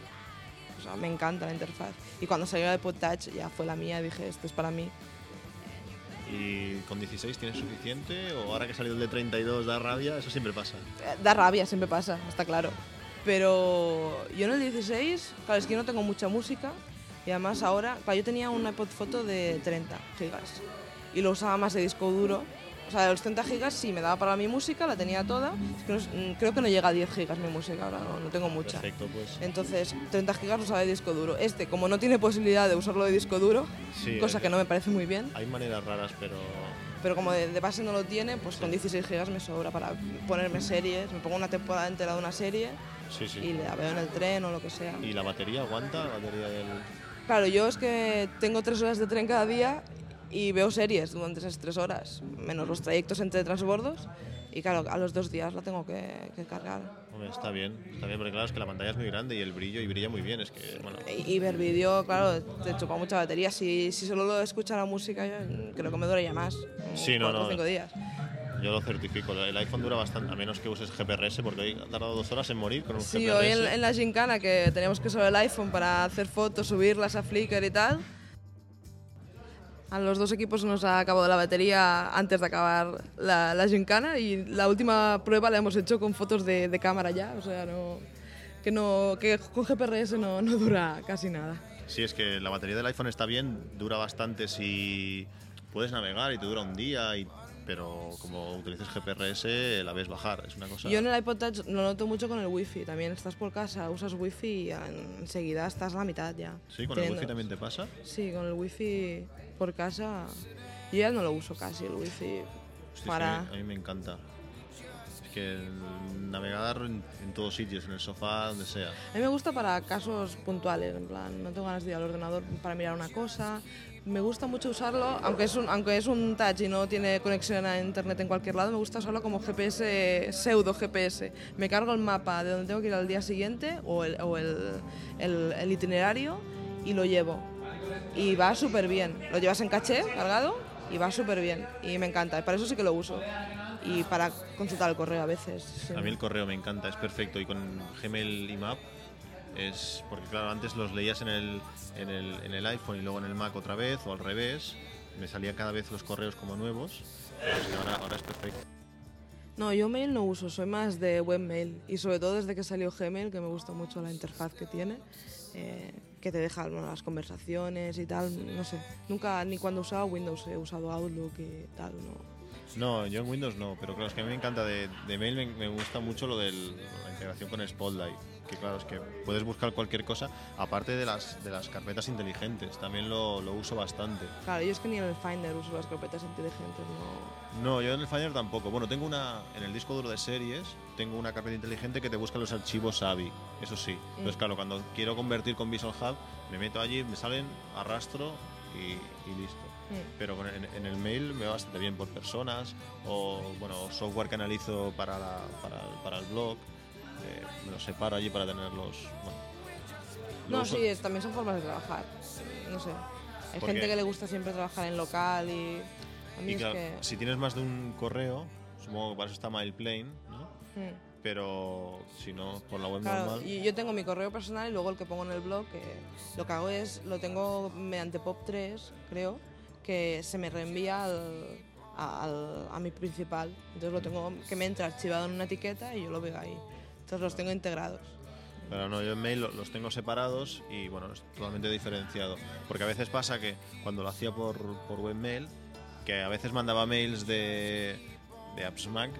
O sea, me encanta la interfaz. Y cuando salió el iPod Touch, ya fue la mía. Dije, esto es para mí. ¿Y con 16 tienes suficiente? ¿O ahora que ha salido el de 32 da rabia? Eso siempre pasa. Eh, Da rabia, siempre pasa, está claro. Pero yo en el 16, claro, es que yo no tengo mucha música. Y además ahora, claro, yo tenía un iPod Photo de 30 gigas. Y lo usaba más de disco duro. O sea, de los 30 gigas sí me daba para mi música, la tenía toda. Es que no es- mm, creo que no llega a 10 gigas mi música ahora, no, no tengo mucha. Perfecto, pues. Entonces, 30 gigas lo usaba de disco duro. Este, como no tiene posibilidad de usarlo de disco duro, Sí, cosa eh, que no me parece muy bien, Hay maneras raras, pero pero como de, de base no lo tiene, pues con 16 gigas me sobra para ponerme series. Me pongo una temporada entera de una serie sí, sí. y la veo en el tren o lo que sea. ¿Y la batería aguanta? ¿La batería del...? Claro, yo es que tengo tres horas de tren cada día y veo series durante esas tres horas, menos los trayectos entre transbordos. Y claro, a los dos días la tengo que, que cargar. Hombre, está bien, está bien, porque claro, es que la pantalla es muy grande y el brillo, y brilla muy bien, es que, bueno... Y, y ver vídeo, claro, te chupa mucha batería. Si, si solo lo escuchara música, yo creo que me duraría más. Sí, no, cuatro no. cinco días. Yo lo certifico, el iPhone dura bastante, a menos que uses GPRS, porque hoy ha tardado dos horas en morir con un Sí, GPRS. hoy en, en la gincana que teníamos que usar el iPhone para hacer fotos, subirlas a Flickr y tal. A los dos equipos nos ha acabado la batería antes de acabar la, la gincana y la última prueba la hemos hecho con fotos de, de cámara ya, o sea, no, que, no, que con GPRS no, no dura casi nada. Sí, es que la batería del iPhone está bien, dura bastante si puedes navegar y te dura un día, y, pero como utilices GPRS la ves bajar, es una cosa... Yo en el iPod Touch lo noto mucho con el wifi, también estás por casa, usas wifi y enseguida estás a la mitad ya. Sí, con el wifi también te pasa. Sí, con el wifi por casa. Yo ya no lo uso casi, el wifi. Hostia, para. a, mí, a mí me encanta. Es que navegar en, en todos sitios, en el sofá, donde sea. A mí me gusta para casos puntuales, en plan, no tengo ganas de ir al ordenador para mirar una cosa. Me gusta mucho usarlo, aunque es un, aunque es un touch y no tiene conexión a internet en cualquier lado, me gusta usarlo como GPS, pseudo GPS. Me cargo el mapa de donde tengo que ir al día siguiente o el, o el, el- itinerario y lo llevo. Y va súper bien. Lo llevas en caché, cargado, y va súper bien. Y me encanta, para eso sí que lo uso. Y para consultar el correo a veces. A mí el correo me encanta, es perfecto. Y con Gmail y Map es. Porque, claro, antes los leías en el, en el, en el iPhone y luego en el Mac otra vez, o al revés. Me salían cada vez los correos como nuevos. Pero es que ahora, ahora es perfecto. No, yo mail no uso, soy más de webmail y sobre todo desde que salió Gmail, que me gusta mucho la interfaz que tiene, eh, que te deja bueno, las conversaciones y tal, no sé. Nunca, ni cuando usaba Windows he usado Outlook y tal, no. No, yo en Windows no, pero claro, es que a mí me encanta de, de mail, me, me gusta mucho lo de la integración con Spotlight, que claro, es que puedes buscar cualquier cosa, aparte de las, de las carpetas inteligentes, también lo, lo uso bastante. Claro, yo es que ni en el Finder uso las carpetas inteligentes, no. No, yo en el Finder tampoco. Bueno, tengo una, en el disco duro de series, tengo una carpeta inteligente que te busca los archivos AVI, eso sí. Entonces, claro, cuando quiero convertir con Visual Hub, me meto allí, me salen, arrastro y, y listo. Mm. Pero en, en el mail me va bastante bien por personas o bueno software que analizo para, la- para, para el blog. Eh, me los separo allí para tenerlos. Bueno, No, uso- sí, es- también son formas de trabajar, no sé. Hay Porque- gente que le gusta siempre trabajar en local y a mí y es claro, que... si tienes más de un correo, supongo que para eso está MailPlane, ¿no? Mm. Pero si no, por la web Claro, normal. y yo tengo mi correo personal y luego el que pongo en el blog, que lo que hago es, lo tengo mediante POP3, creo, que se me reenvía al- al- a mi principal. Entonces lo tengo que me entra archivado en una etiqueta y yo lo veo ahí. Entonces los tengo integrados. Pero no, yo en mail lo- los tengo separados y bueno, es totalmente diferenciado. Porque a veces pasa que cuando lo hacía por, por webmail, que a veces mandaba mails de, de AppsMac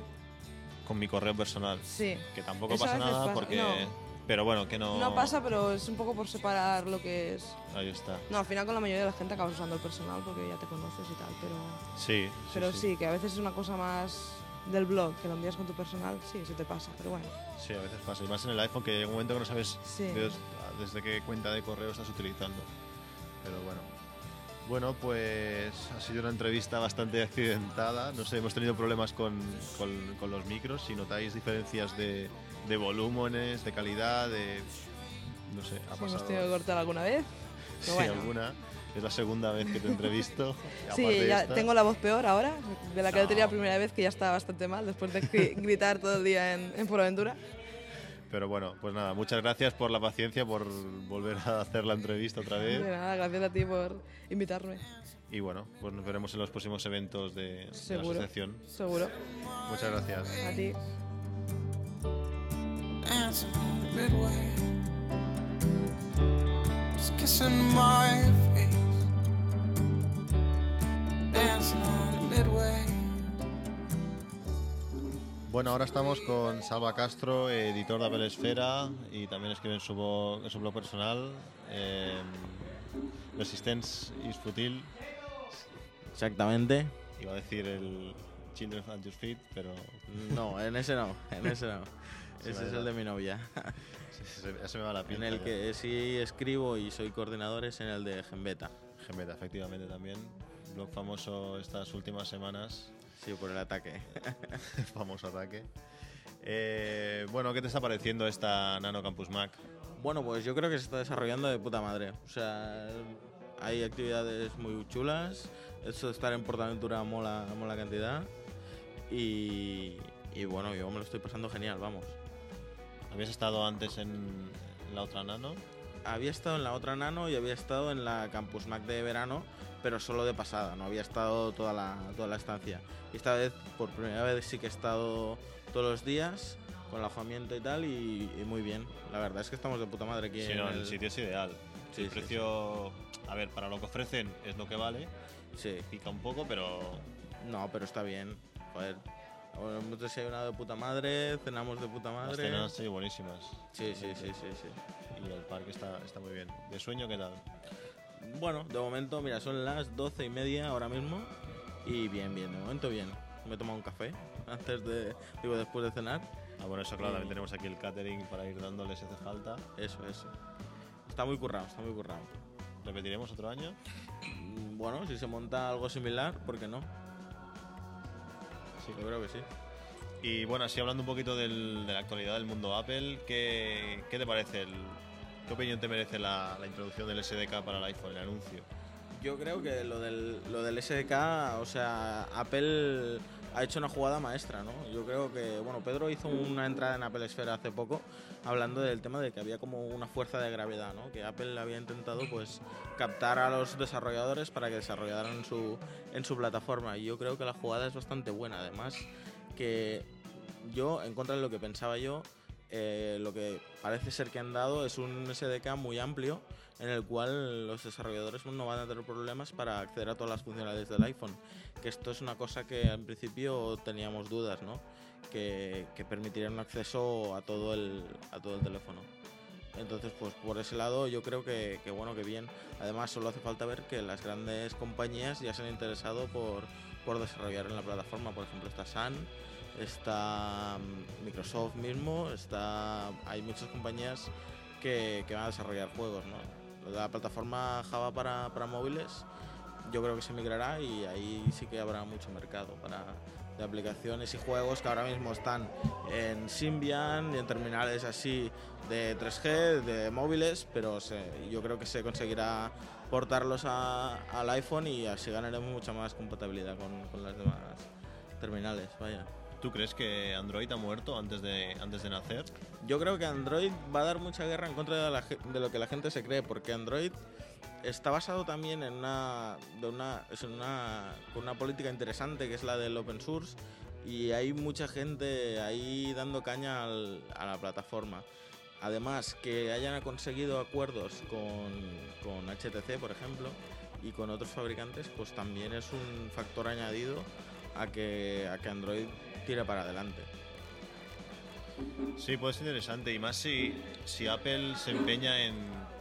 con mi correo personal. Sí. Que tampoco Eso pasa nada pasa, porque... no. Pero bueno, que no... No pasa, pero es un poco por separar lo que es... Ahí está. No, al final con la mayoría de la gente acabas usando el personal porque ya te conoces y tal, pero... Sí, sí, Pero sí. sí, que a veces es una cosa más del blog, que lo envías con tu personal, sí, se te pasa, pero bueno. Sí, a veces pasa. Y más en el iPhone que llega un momento que no sabes Sí. de- desde qué cuenta de correo estás utilizando. Pero bueno. Bueno, pues ha sido una entrevista bastante accidentada. No sé, hemos tenido problemas con, con- con los micros. Si notáis diferencias de, de volúmenes, de calidad, de. No sé, ha Si hemos pasado. tenido que cortar alguna vez. *laughs* Sí, pero bueno. alguna. Es la segunda vez que te entrevisto. *laughs* Sí, ya esta. tengo la voz peor ahora, de la que No. tenía la primera vez, que ya estaba bastante mal, después de gri- *laughs* gritar todo el día en, en Aventura. Pero bueno, pues nada, muchas gracias por la paciencia, por volver a hacer la entrevista otra vez. De nada, gracias a ti por invitarme, Y bueno, pues nos veremos en los próximos eventos de, de la Seguro. asociación. seguro. Muchas gracias. A ti. dancing midway. Just kissing my face. Dancing on midway. Bueno, ahora estamos con Salva Castro, editor de Apple Esfera y también escribe en su, blog, en su blog personal. Eh, Resistance is Futil. Exactamente. Iba a decir el Children at Your Feet, pero No, en ese no, en ese no. *laughs* Se Ese es el de mi novia. *laughs* se, se- me va la En pinta. el ya. que sí escribo y soy coordinador es en el de Gembeta. Gemeta, efectivamente también. Blog famoso estas últimas semanas. Sí, por el ataque. *laughs* famoso ataque. Eh, bueno, ¿qué te está pareciendo esta Nano Campus Mac? Bueno, pues yo creo que se está desarrollando de puta madre. O sea, hay actividades muy chulas. Eso de estar en Portaventura mola, mola cantidad. Y, y bueno, yo me lo estoy pasando genial, vamos. ¿Habías estado antes en, en la otra Nano? había estado en la otra Nano y había estado en la Campus Mac de verano, pero solo de pasada, no había estado toda la, toda la estancia. Y esta vez, por primera vez, sí que he estado todos los días con alojamiento y tal, y, y muy bien. La verdad es que estamos de puta madre aquí. Sí, en no, el el- sitio es ideal. Sí, el sí, precio, a ver, para lo que ofrecen es lo que vale, Sí. pica un poco, pero No, pero está bien. Joder. Hemos desayunado de puta madre, cenamos de puta las madre. cenas sí, buenísimas. Sí, sí, sí, sí, sí. Y el parque está, está muy bien. ¿De sueño qué tal? Bueno, de momento, mira, son las doce y media ahora mismo. Y bien, bien, de momento bien. Me he tomado un café *laughs* antes de, digo, después de cenar. Ah, bueno, eso claro, Y- también tenemos aquí el catering para ir dándoles si hace falta. Eso, eso. Está muy currado, está muy currado. ¿Repetiremos otro año? Mm, Bueno, si se monta algo similar, ¿por qué no? Sí. Yo creo que sí. Y bueno, así hablando un poquito del- de la actualidad del mundo Apple, ¿qué, qué te parece? el- ¿Qué opinión te merece la, introducción del SDK para el iPhone, el anuncio? Yo creo que lo del, lo del SDK, o sea, Apple ha hecho una jugada maestra, ¿no? Yo creo que, bueno, Pedro hizo una entrada en Apple Esfera hace poco hablando del tema de que había como una fuerza de gravedad, ¿no? Que Apple había intentado, pues, captar a los desarrolladores para que desarrollaran su, en su plataforma. Y yo creo que la jugada es bastante buena, además, que yo, en contra de lo que pensaba yo, eh, lo que parece ser que han dado es un SDK muy amplio en el cual los desarrolladores no van a tener problemas para acceder a todas las funcionalidades del iPhone. Que esto es una cosa que en principio teníamos dudas, ¿no? Que, que permitiría un acceso a todo el, a todo el teléfono. Entonces, pues por ese lado yo creo que, que bueno, que bien. Además, solo hace falta ver que las grandes compañías ya se han interesado por, por desarrollar en la plataforma. Por ejemplo, está Sun, está mm, Microsoft mismo, está hay muchas compañías que, que van a desarrollar juegos, ¿no? La plataforma Java para, para móviles yo creo que se migrará y ahí sí que habrá mucho mercado para de aplicaciones y juegos que ahora mismo están en Symbian y en terminales así de 3G, de móviles, pero se- yo creo que se conseguirá portarlos a- al iPhone y así ganaremos mucha más compatibilidad con, con las demás terminales, vaya. ¿Tú crees que Android ha muerto antes de, antes de nacer? Yo creo que Android va a dar mucha guerra en contra de, la de lo que la gente se cree, porque Android está basado también en una, de una, es una, una política interesante que es la del open source y hay mucha gente ahí dando caña a la plataforma. Además, que hayan conseguido acuerdos con, con HTC, por ejemplo, y con otros fabricantes, pues también es un factor añadido a que, a que Android tire para adelante. Sí, puede ser interesante. Y más si, si Apple se empeña en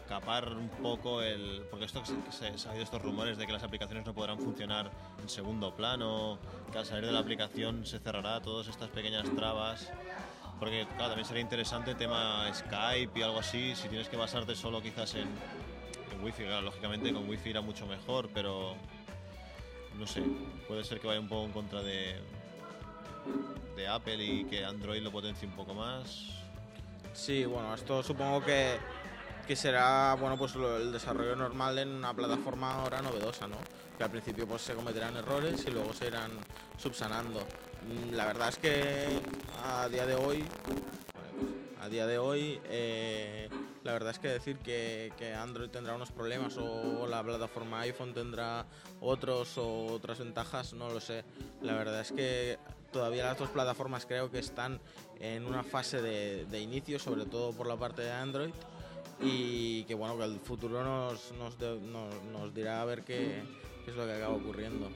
capar un poco el. Porque esto se, se ha habido estos rumores de que las aplicaciones no podrán funcionar en segundo plano, que al salir de la aplicación se cerrará todas estas pequeñas trabas. Porque, claro, también sería interesante el tema Skype y algo así. Si tienes que basarte solo quizás en, en Wi-Fi, claro, lógicamente con Wi-Fi irá mucho mejor, pero. No sé, puede ser que vaya un poco en contra de, de Apple y que Android lo potencie un poco más. Sí, bueno, esto supongo que, que será bueno pues lo- el desarrollo normal en una plataforma ahora novedosa, ¿no? Que al principio pues se cometerán errores y luego se irán subsanando. Mm, La verdad es que a día de hoy, a día de hoy, eh, la verdad es que decir que, que Android tendrá unos problemas o la plataforma iPhone tendrá otros o otras ventajas, no lo sé. La verdad es que todavía las dos plataformas creo que están en una fase de, de inicio, sobre todo por la parte de Android. Y que bueno, que el futuro nos, nos, de- nos- nos dirá a ver qué, qué es lo que acaba ocurriendo.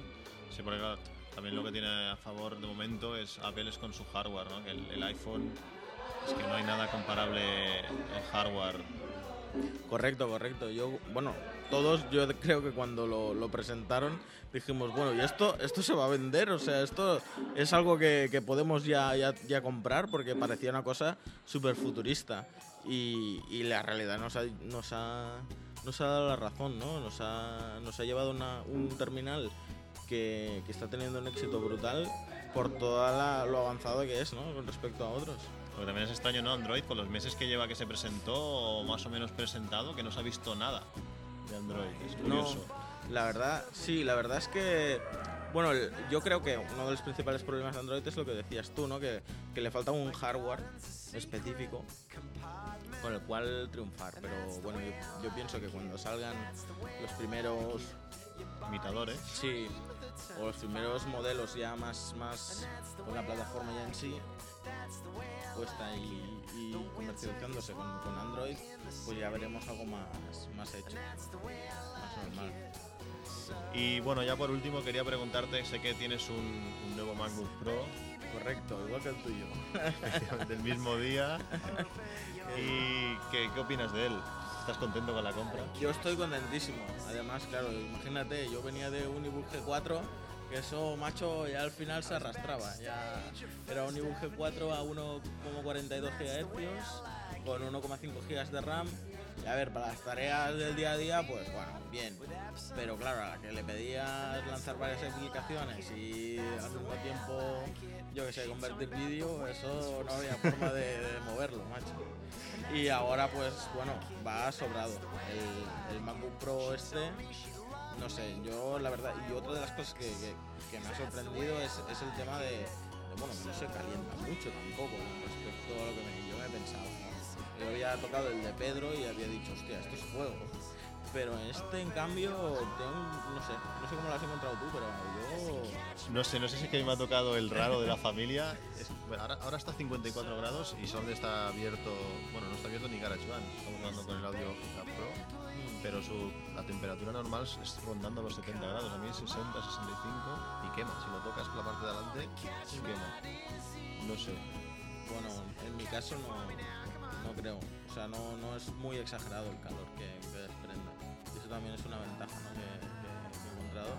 Sí, porque claro, también lo que tiene a favor de momento es Apple es con su hardware, ¿no? El, el iPhone es que no hay nada comparable en hardware. Correcto, correcto. Yo, bueno, todos yo creo que cuando lo, lo presentaron dijimos, bueno, ¿y esto, esto se va a vender? O sea, esto es algo que, que podemos ya, ya, ya comprar porque parecía una cosa súper futurista. Y, y la realidad nos ha, nos, ha, nos ha dado la razón, ¿no? Nos ha, nos ha llevado una- un terminal que, que está teniendo un éxito brutal por todo lo avanzado que es, ¿no? Con respecto a otros. Porque también es extraño, ¿no? Android, con los meses que lleva que se presentó, o más o menos presentado, que no se ha visto nada de Android. Es No, curioso. la verdad, sí, la verdad es que Bueno, yo creo que uno de los principales problemas de Android es lo que decías tú, ¿no? Que, que le falta un hardware específico con el cual triunfar. Pero bueno, yo, yo pienso que cuando salgan los primeros Imitadores. Sí, o los primeros modelos ya más, más con la plataforma ya en sí, puesta y, y comercializándose con, con Android, pues ya veremos algo más, más hecho, más normal. Y bueno, ya por último quería preguntarte, sé que tienes un, un nuevo MacBook Pro Correcto, igual que el tuyo. *laughs* del mismo día. *laughs* ¿Y qué, qué opinas de él? ¿Estás contento con la compra? Yo estoy contentísimo. Además, claro, imagínate, yo venía de un ebook G4, eso, macho, ya al final se arrastraba. Ya era un ebook G4 a 1,42 GHz, con 1,5 GB de RAM. Y a ver, para las tareas del día a día, pues bueno, bien. Pero claro, a la que le pedías lanzar varias aplicaciones y al mismo tiempo, yo que sé, convertir vídeo, eso no había forma de, de moverlo, macho. Y ahora pues bueno, va sobrado. El, el MacBook Pro este, no sé, yo la verdad, y otra de las cosas que, que- me ha sorprendido es, es el tema de, bueno, no se calienta mucho tampoco respecto a lo que yo me pensaba. ¿no? Yo había tocado el de Pedro y había dicho, hostia, esto es fuego. Pero este, en cambio, tengo, no sé, no sé cómo lo has encontrado tú, pero yo... No sé, no sé si es que me ha tocado el raro de la familia. Ahora, ahora está a 54 grados y solo está abierto, bueno, no está abierto ni GarageBand. Estamos hablando con el audio Pro, pero su, la temperatura normal es rondando los 70 grados. A mí es 60, 65 y quema. Si lo tocas la parte de adelante, quema. No sé. Bueno, en mi caso no, no creo. O sea, no, no es muy exagerado el calor que, que desprende. Eso también es una ventaja ¿no? que, he encontrado.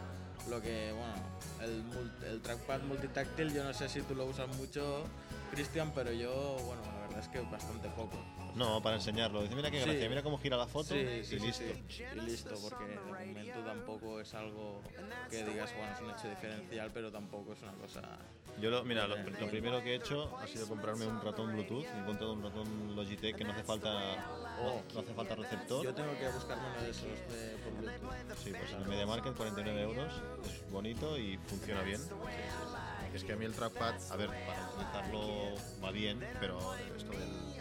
Lo que, bueno, el, el trackpad multitáctil, yo no sé si tú lo usas mucho, Cristian, pero yo, bueno, la verdad es que bastante poco. No, para enseñarlo. Dice, mira qué Sí. gracia, mira cómo gira la foto Sí, y sí, listo. sí. Y listo, porque de momento tampoco es algo que digas, bueno, es un hecho diferencial, pero tampoco es una cosa... Yo, lo, mira, lo, primero que he hecho ha sido comprarme un ratón Bluetooth. He encontrado un ratón Logitech que no hace falta, no, no hace falta receptor. Yo tengo que buscarme uno de esos de, por Bluetooth. Sí, pues en el Media Market 49 euros, es bonito y funciona bien. Es que a mí el trackpad, a ver, para utilizarlo va bien, pero esto del,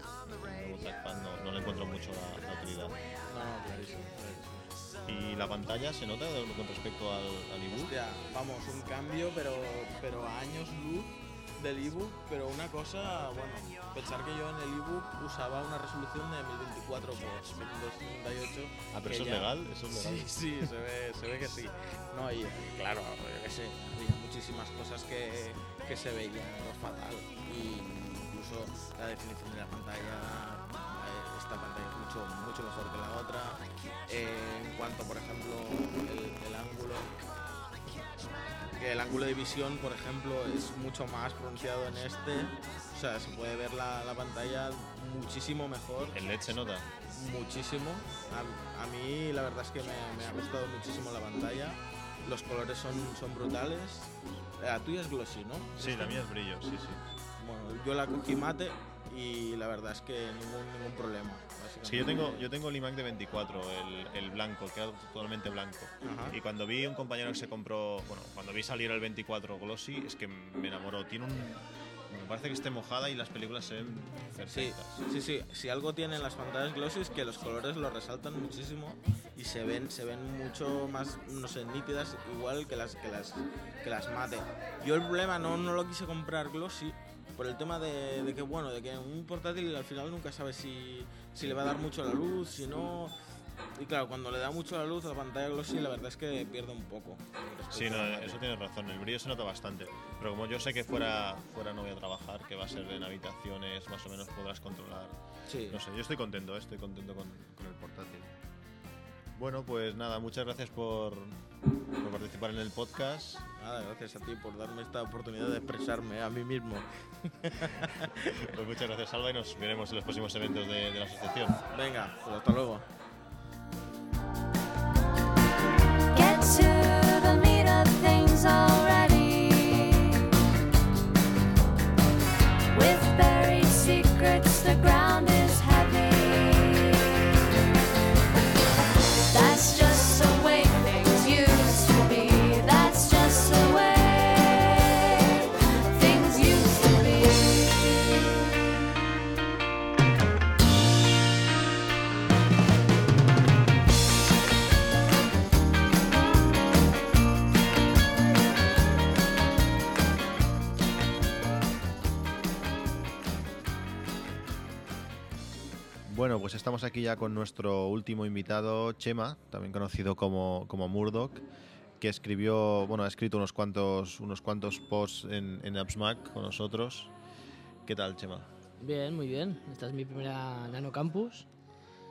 trackpad no, no le encuentro mucho la, la utilidad. No, clarísimo, clarísimo. ¿Y la pantalla se nota con respecto al, al ebook? Hostia, vamos, un cambio, pero, pero a años luz del ebook, pero una cosa, bueno, pensar que yo en el ebook usaba una resolución de 1024 por 1268. Ah, pero eso es legal, eso es legal. Sí, sí, se ve, se ve que sí. No, y claro, yo qué sé, había muchísimas cosas que, que se veían fatal. Y incluso la definición de la pantalla, eh, esta pantalla es mucho, mucho mejor que la otra. Eh, en cuanto, por ejemplo, el, el ángulo, que el ángulo de visión, por ejemplo, es mucho más pronunciado en este. O sea, se puede ver la, la pantalla muchísimo mejor. El LED se nota. Muchísimo. A, a mí la verdad es que me, me ha gustado muchísimo la pantalla. Los colores son, son brutales. La tuya es glossy, ¿no? Sí, la mía es brillo, sí, sí. Bueno, yo la cogí mate y la verdad es que ningún, ningún problema. Que yo tengo, yo tengo el iMac de 24, el, el blanco, que era totalmente blanco. Ajá. Y cuando vi un compañero que se compró, bueno, cuando vi salir el 24 Glossy, es que me enamoró. Tiene un. Me parece que esté mojada y las películas se ven Sí, perfectas. sí, sí. Si algo tienen las pantallas glossy es que los colores lo resaltan muchísimo y se ven, se ven mucho más, no sé, nítidas igual que las, que las, que las mate. Yo el problema no, no lo quise comprar glossy por el tema de, de que, bueno, de que un portátil al final nunca sabes si, si le va a dar mucho la luz, si no... Y claro, cuando le da mucho la luz a la pantalla glossy, la verdad es que pierde un poco. Sí, no, eso tienes razón. El brillo se nota bastante. Pero como yo sé que fuera, fuera no voy a trabajar, que va a ser en habitaciones, más o menos podrás controlar. Sí. No sé, yo estoy contento, ¿eh? estoy contento con, con el portátil. Bueno, pues nada, muchas gracias por, por participar en el podcast. Nada, gracias a ti por darme esta oportunidad de expresarme a mí mismo. *laughs* Pues muchas gracias, Alba, y nos veremos en los próximos eventos de, de la asociación. Venga, pues hasta luego. Pues estamos aquí ya con nuestro último invitado, Chema, también conocido como, como Murdoch, que escribió, bueno, ha escrito unos cuantos, unos cuantos posts en, en AppsMac con nosotros. ¿Qué tal, Chema? Bien, muy bien. Esta es mi primera Nano Campus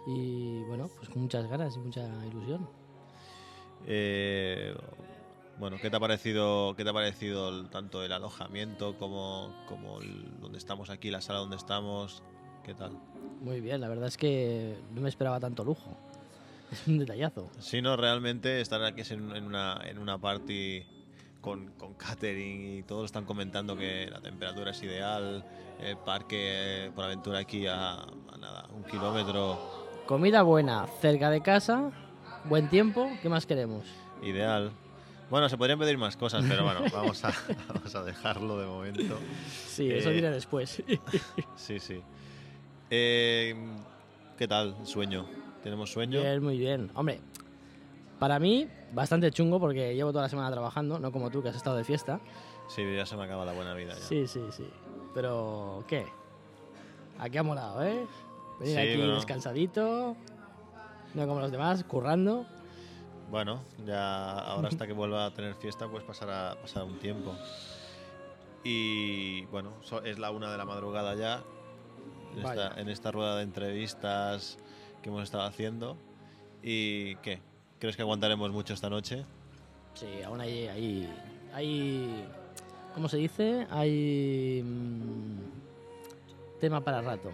y bueno, pues con muchas ganas y mucha ilusión. Eh, bueno, ¿qué te ha parecido, qué te ha parecido el- tanto el alojamiento como, como el- donde estamos aquí, la sala donde estamos? ¿Qué tal? Muy bien, la verdad es que no me esperaba tanto lujo. *laughs* Es un detallazo. Sí, no, realmente estar aquí es en, en una, en una party con, con catering y todos están comentando que la temperatura es ideal, el parque eh, por aventura aquí a, a nada, un kilómetro Comida buena, cerca de casa, buen tiempo, ¿qué más queremos? ideal. Bueno, se podrían pedir más cosas, pero bueno, *laughs* vamos a, vamos a dejarlo de momento. Sí, eso Eh, diré después. *laughs* Sí, sí. Eh, ¿Qué tal? Sueño. ¿Tenemos sueño? Bien, muy bien. Hombre, para mí, bastante chungo porque llevo toda la semana trabajando, no como tú que has estado de fiesta. Sí, ya se me acaba la buena vida ya. Sí, sí, sí. Pero, ¿qué? Aquí ha molado, ¿eh? Venir Sí, aquí bueno. descansadito, no como los demás, currando. Bueno, ya ahora hasta que vuelva a tener fiesta, pues pasará, pasará un tiempo. Y bueno, es la una de la madrugada ya. En esta, en esta rueda de entrevistas que hemos estado haciendo. ¿Y qué? ¿Crees que aguantaremos mucho esta noche? Sí, aún hay, hay, hay ¿cómo se dice? Hay mm, tema para rato.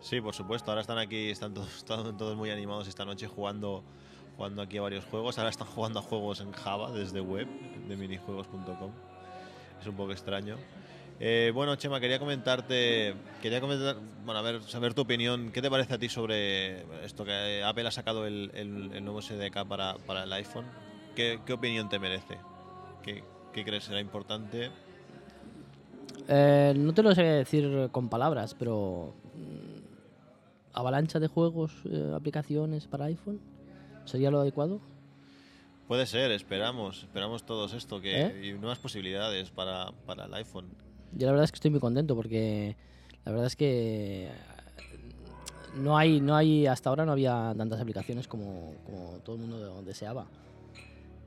Sí, por supuesto. Ahora están aquí, están todos, *laughs* están todos muy animados esta noche jugando, jugando aquí a varios juegos. Ahora están jugando a juegos en Java desde web, de minijuegos.com. Es un poco extraño. Eh, bueno, Chema, quería comentarte, quería comentar, bueno, a ver, saber tu opinión. ¿Qué te parece a ti sobre esto que Apple ha sacado el, el- el nuevo SDK para, para el iPhone? ¿Qué, qué opinión te merece? ¿Qué, qué crees será importante? Eh, no te lo sé decir con palabras, pero mm, avalancha de juegos, eh, aplicaciones para iPhone, ¿sería lo adecuado? Puede ser, esperamos, esperamos todos esto, que ¿Eh? y nuevas posibilidades para, para el iPhone. Yo la verdad es que estoy muy contento porque la verdad es que no hay, no hay hasta ahora no había tantas aplicaciones como, como todo el mundo deseaba.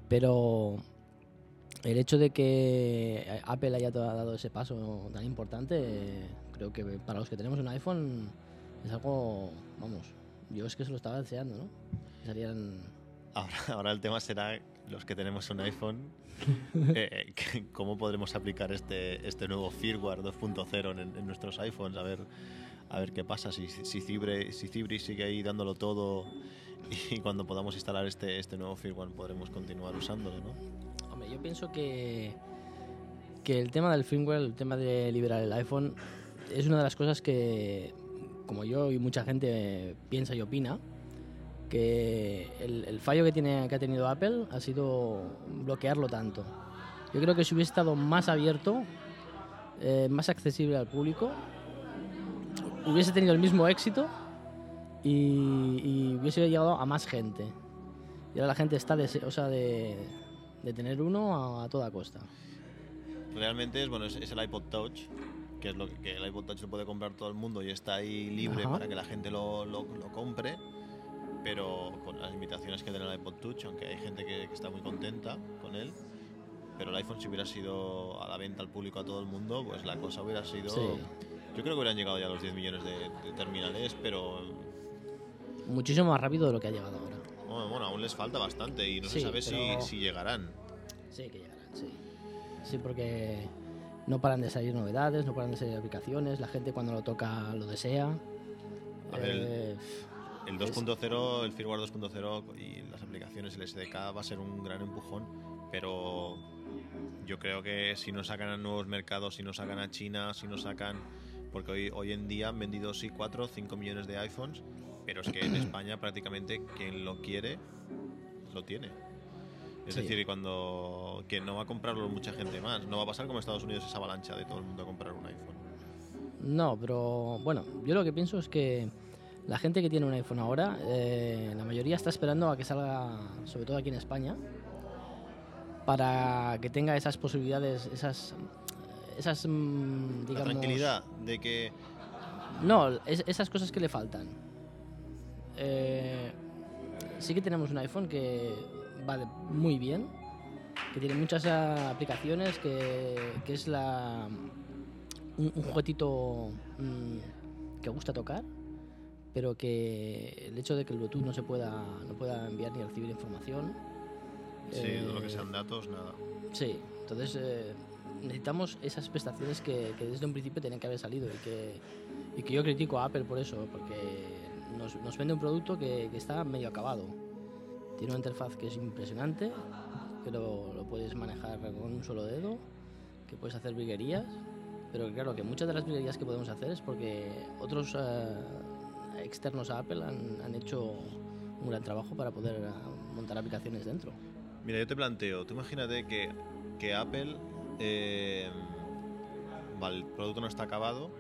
Pero el hecho de que Apple haya dado ese paso tan importante, creo que para los que tenemos un iPhone es algo, vamos, yo es que se lo estaba deseando, ¿no? Salieran Ahora, ahora el tema será los que tenemos un iPhone, *laughs* eh, que- cómo podremos aplicar este, este nuevo firmware 2.0 en, en nuestros iPhones, a ver, a ver qué pasa, si, si, Cibre, si Cibri sigue ahí dándolo todo y *laughs* cuando podamos instalar este, este nuevo firmware podremos continuar usándolo, ¿no? Hombre, yo pienso que, que el tema del firmware, el tema de liberar el iPhone, es una de las cosas que, como yo y mucha gente piensa y opina, que el, el fallo que, tiene, que ha tenido Apple ha sido bloquearlo tanto. Yo creo que si hubiese estado más abierto, eh, más accesible al público, hubiese tenido el mismo éxito y, y hubiese llegado a más gente. Y ahora la gente está deseosa de, de tener uno a, a toda costa. Realmente es, bueno, es, es el iPod Touch, que es lo que, que el iPod Touch lo puede comprar todo el mundo y está ahí libre Ajá. para que la gente lo, lo- lo compre, pero con las limitaciones que tiene el iPod Touch, aunque hay gente que, que está muy contenta con él. Pero el iPhone si hubiera sido a la venta al público a todo el mundo, pues la cosa hubiera sido... Sí. Yo creo que hubieran llegado ya a los 10 millones de, de terminales, pero Muchísimo más rápido de lo que ha llegado ahora. bueno, bueno, aún les falta bastante y no Sí, se sabe si- pero- si llegarán. Sí, que llegarán, sí. Sí, porque no paran de salir novedades, no paran de salir aplicaciones, la gente cuando lo toca lo desea. A ver, Eh, El Es- 2.0, el firmware 2.0 y las aplicaciones, el SDK va a ser un gran empujón, pero yo creo que si no sacan a nuevos mercados, si no sacan a China, si no sacan... Porque hoy, hoy en día han vendido sí 4 o 5 millones de iPhones, pero es que en *clears throat* España prácticamente quien lo quiere, lo tiene. Es Sí. decir, cuando que no va a comprarlo mucha gente más, no va a pasar como en Estados Unidos esa avalancha de todo el mundo a comprar un iPhone. No, pero bueno, yo lo que pienso es que la gente que tiene un iPhone ahora, eh, la mayoría está esperando a que salga, sobre todo aquí en España, para que tenga esas posibilidades, esas, esas, mm, La digamos, tranquilidad de que No, es- esas cosas que le faltan. eh, sí que tenemos un iPhone que va muy bien, que tiene muchas aplicaciones, que, que es la un, un juguetito mm, que gusta tocar, pero que el hecho de que el Bluetooth no se pueda, no pueda enviar ni recibir información. Sí, eh, todo lo que sean datos, nada. Sí, entonces eh, necesitamos esas prestaciones que, que desde un principio tenían que haber salido y que, y que yo critico a Apple por eso, porque nos, nos vende un producto que, que está medio acabado. Tiene una interfaz que es impresionante, que lo, lo puedes manejar con un solo dedo, que puedes hacer briguerías, pero claro, que muchas de las briguerías que podemos hacer es porque otros eh, externos a Apple han, hecho un gran trabajo para poder eh, montar aplicaciones dentro. Mira, yo te planteo, tú imagínate que, Apple, eh, el producto no está acabado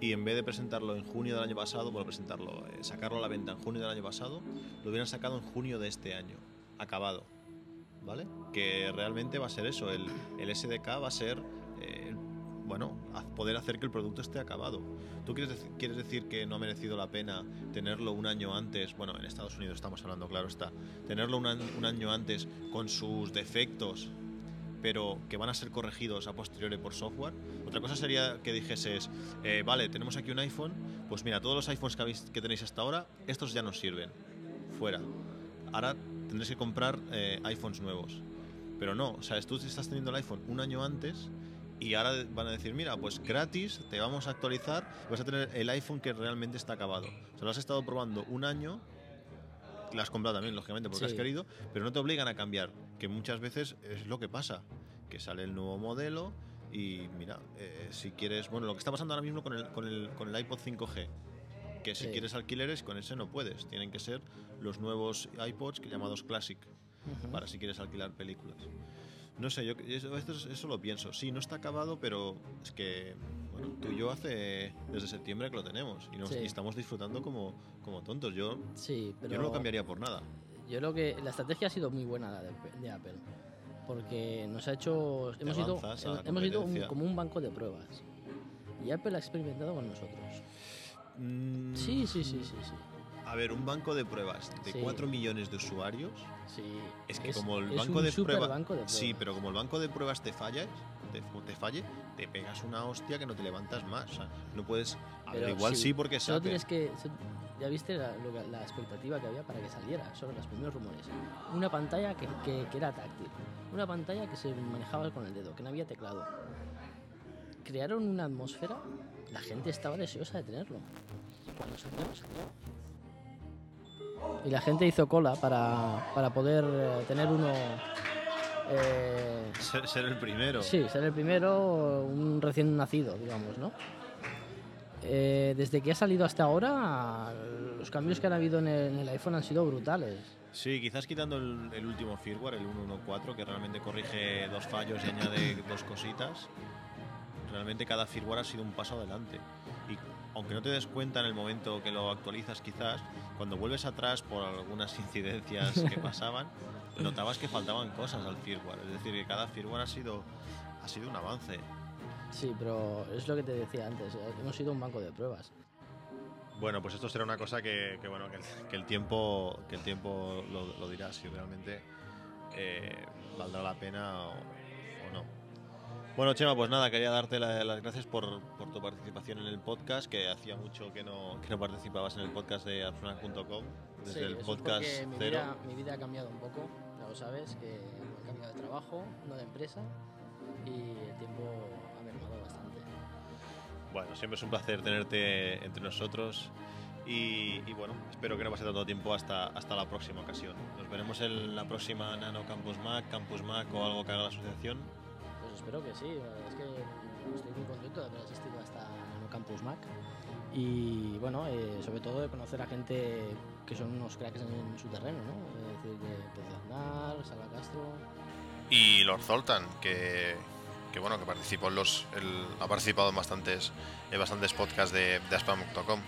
y en vez de presentarlo en junio del año pasado, bueno, presentarlo, eh, sacarlo a la venta en junio del año pasado, lo hubieran sacado en junio de este año, acabado, ¿vale? Que realmente va a ser eso, el, SDK va a ser, bueno, poder hacer que el producto esté acabado. ¿Tú quieres, quieres decir que no ha merecido la pena tenerlo un año antes? Bueno, en Estados Unidos estamos hablando, claro está. Tenerlo un, año antes con sus defectos, pero que van a ser corregidos a posteriori por software. Otra cosa sería que dijeses, eh, vale, tenemos aquí un iPhone, pues mira, todos los iPhones que tenéis hasta ahora, estos ya no sirven. Fuera. Ahora tendréis que comprar eh, iPhones nuevos. Pero no, o sea, tú estás teniendo el iPhone un año antes y ahora van a decir, mira, pues gratis te vamos a actualizar, vas a tener el iPhone que realmente está acabado. O sea, lo has estado probando un año, lo has comprado también, lógicamente, porque Sí. has querido, pero no te obligan a cambiar, que muchas veces es lo que pasa, que sale el nuevo modelo y mira, eh, si quieres, bueno, lo que está pasando ahora mismo con el, con el, con el iPod 5G, que si Sí. quieres alquileres, con ese no puedes, tienen que ser los nuevos iPods llamados Classic, Ujú. para si quieres alquilar películas. No sé, yo eso, eso lo pienso. Sí, no está acabado, pero es que bueno, tú y yo hace desde septiembre que lo tenemos y, nos- Sí. y estamos disfrutando como, como tontos. Yo, Sí, pero yo no lo cambiaría por nada. Yo creo que la estrategia ha sido muy buena la de, de Apple. Porque nos ha hecho. Te Hemos ido, avanzas a la hemos un- como un banco de pruebas. Y Apple ha experimentado con nosotros. Mm, Sí, sí, sí, sí. sí. A ver, un banco de pruebas de Sí. 4 millones de usuarios. Sí, Es que es- como el es banco un de super pruebas. banco de Sí, pruebas. pero como el banco de pruebas te falla, te, te falle, te pegas una hostia que no te levantas más. O sea, no puedes. Pero igual sí, porque solo tienes que. Ya viste la, expectativa que había para que saliera, sobre los primeros rumores. Una pantalla que, que- que era táctil. Una pantalla que se manejaba con el dedo, que no había teclado. Crearon una atmósfera, la gente estaba deseosa de tenerlo. Cuando salió, salió. Y la gente hizo cola para, para poder eh, tener uno. eh, Ser, ser el primero. Sí, ser el primero, un recién nacido, digamos, ¿no? Eh, desde que ha salido hasta ahora, los cambios que han habido en el, en el iPhone han sido brutales. Sí, quizás quitando el, el último firmware, el 1.1.4, que realmente corrige dos fallos y añade dos cositas, realmente cada firmware ha sido un paso adelante. Aunque no te des cuenta en el momento que lo actualizas, quizás, cuando vuelves atrás por algunas *laughs* incidencias que pasaban, notabas que faltaban cosas al firmware. Es decir, que cada firmware ha sido, ha sido un avance. Sí, pero es lo que te decía antes, eh, hemos sido un banco de pruebas. Bueno, pues esto será una cosa que, que, bueno, que el, que el tiempo, que el tiempo lo, lo dirá si realmente eh, valdrá la pena o, o no. Bueno, Chema, pues nada, quería darte la- las gracias por tu participación en el podcast, que hacía mucho que no, que no participabas en el podcast de Absonal.com, desde Sí, el es podcast porque mi cero. vida, mi vida ha cambiado un poco, ya lo sabes, que he cambiado de trabajo, no de empresa, y el tiempo ha mermado bastante. Bueno, siempre es un placer tenerte entre nosotros y, y bueno, espero que no pase tanto tiempo hasta, hasta la próxima ocasión. Nos veremos en la próxima Nano Campus Mac, Campus Mac o algo que haga la asociación. Pues espero que sí, es que estoy muy contento de haber asistido a esta Nano Campus Mac y bueno, eh, sobre todo de conocer a gente que son unos cracks en, su terreno, ¿no? Es decir, de Pedro Aznar, Salva Castro. Y Lord Zoltan, que, que bueno, que participó en los, el- ha participado en bastantes, en bastantes podcasts de, de Aspam.com.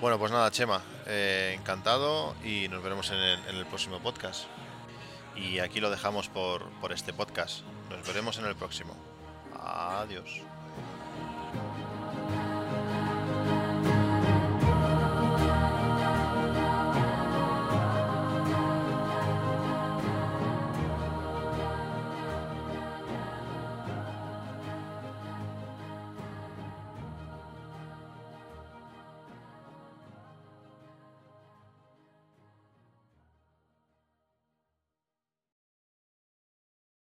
Bueno, pues nada, Chema, eh, encantado y nos veremos en el, en el próximo podcast. Y aquí lo dejamos por, por este podcast. Nos veremos en el próximo. Adiós.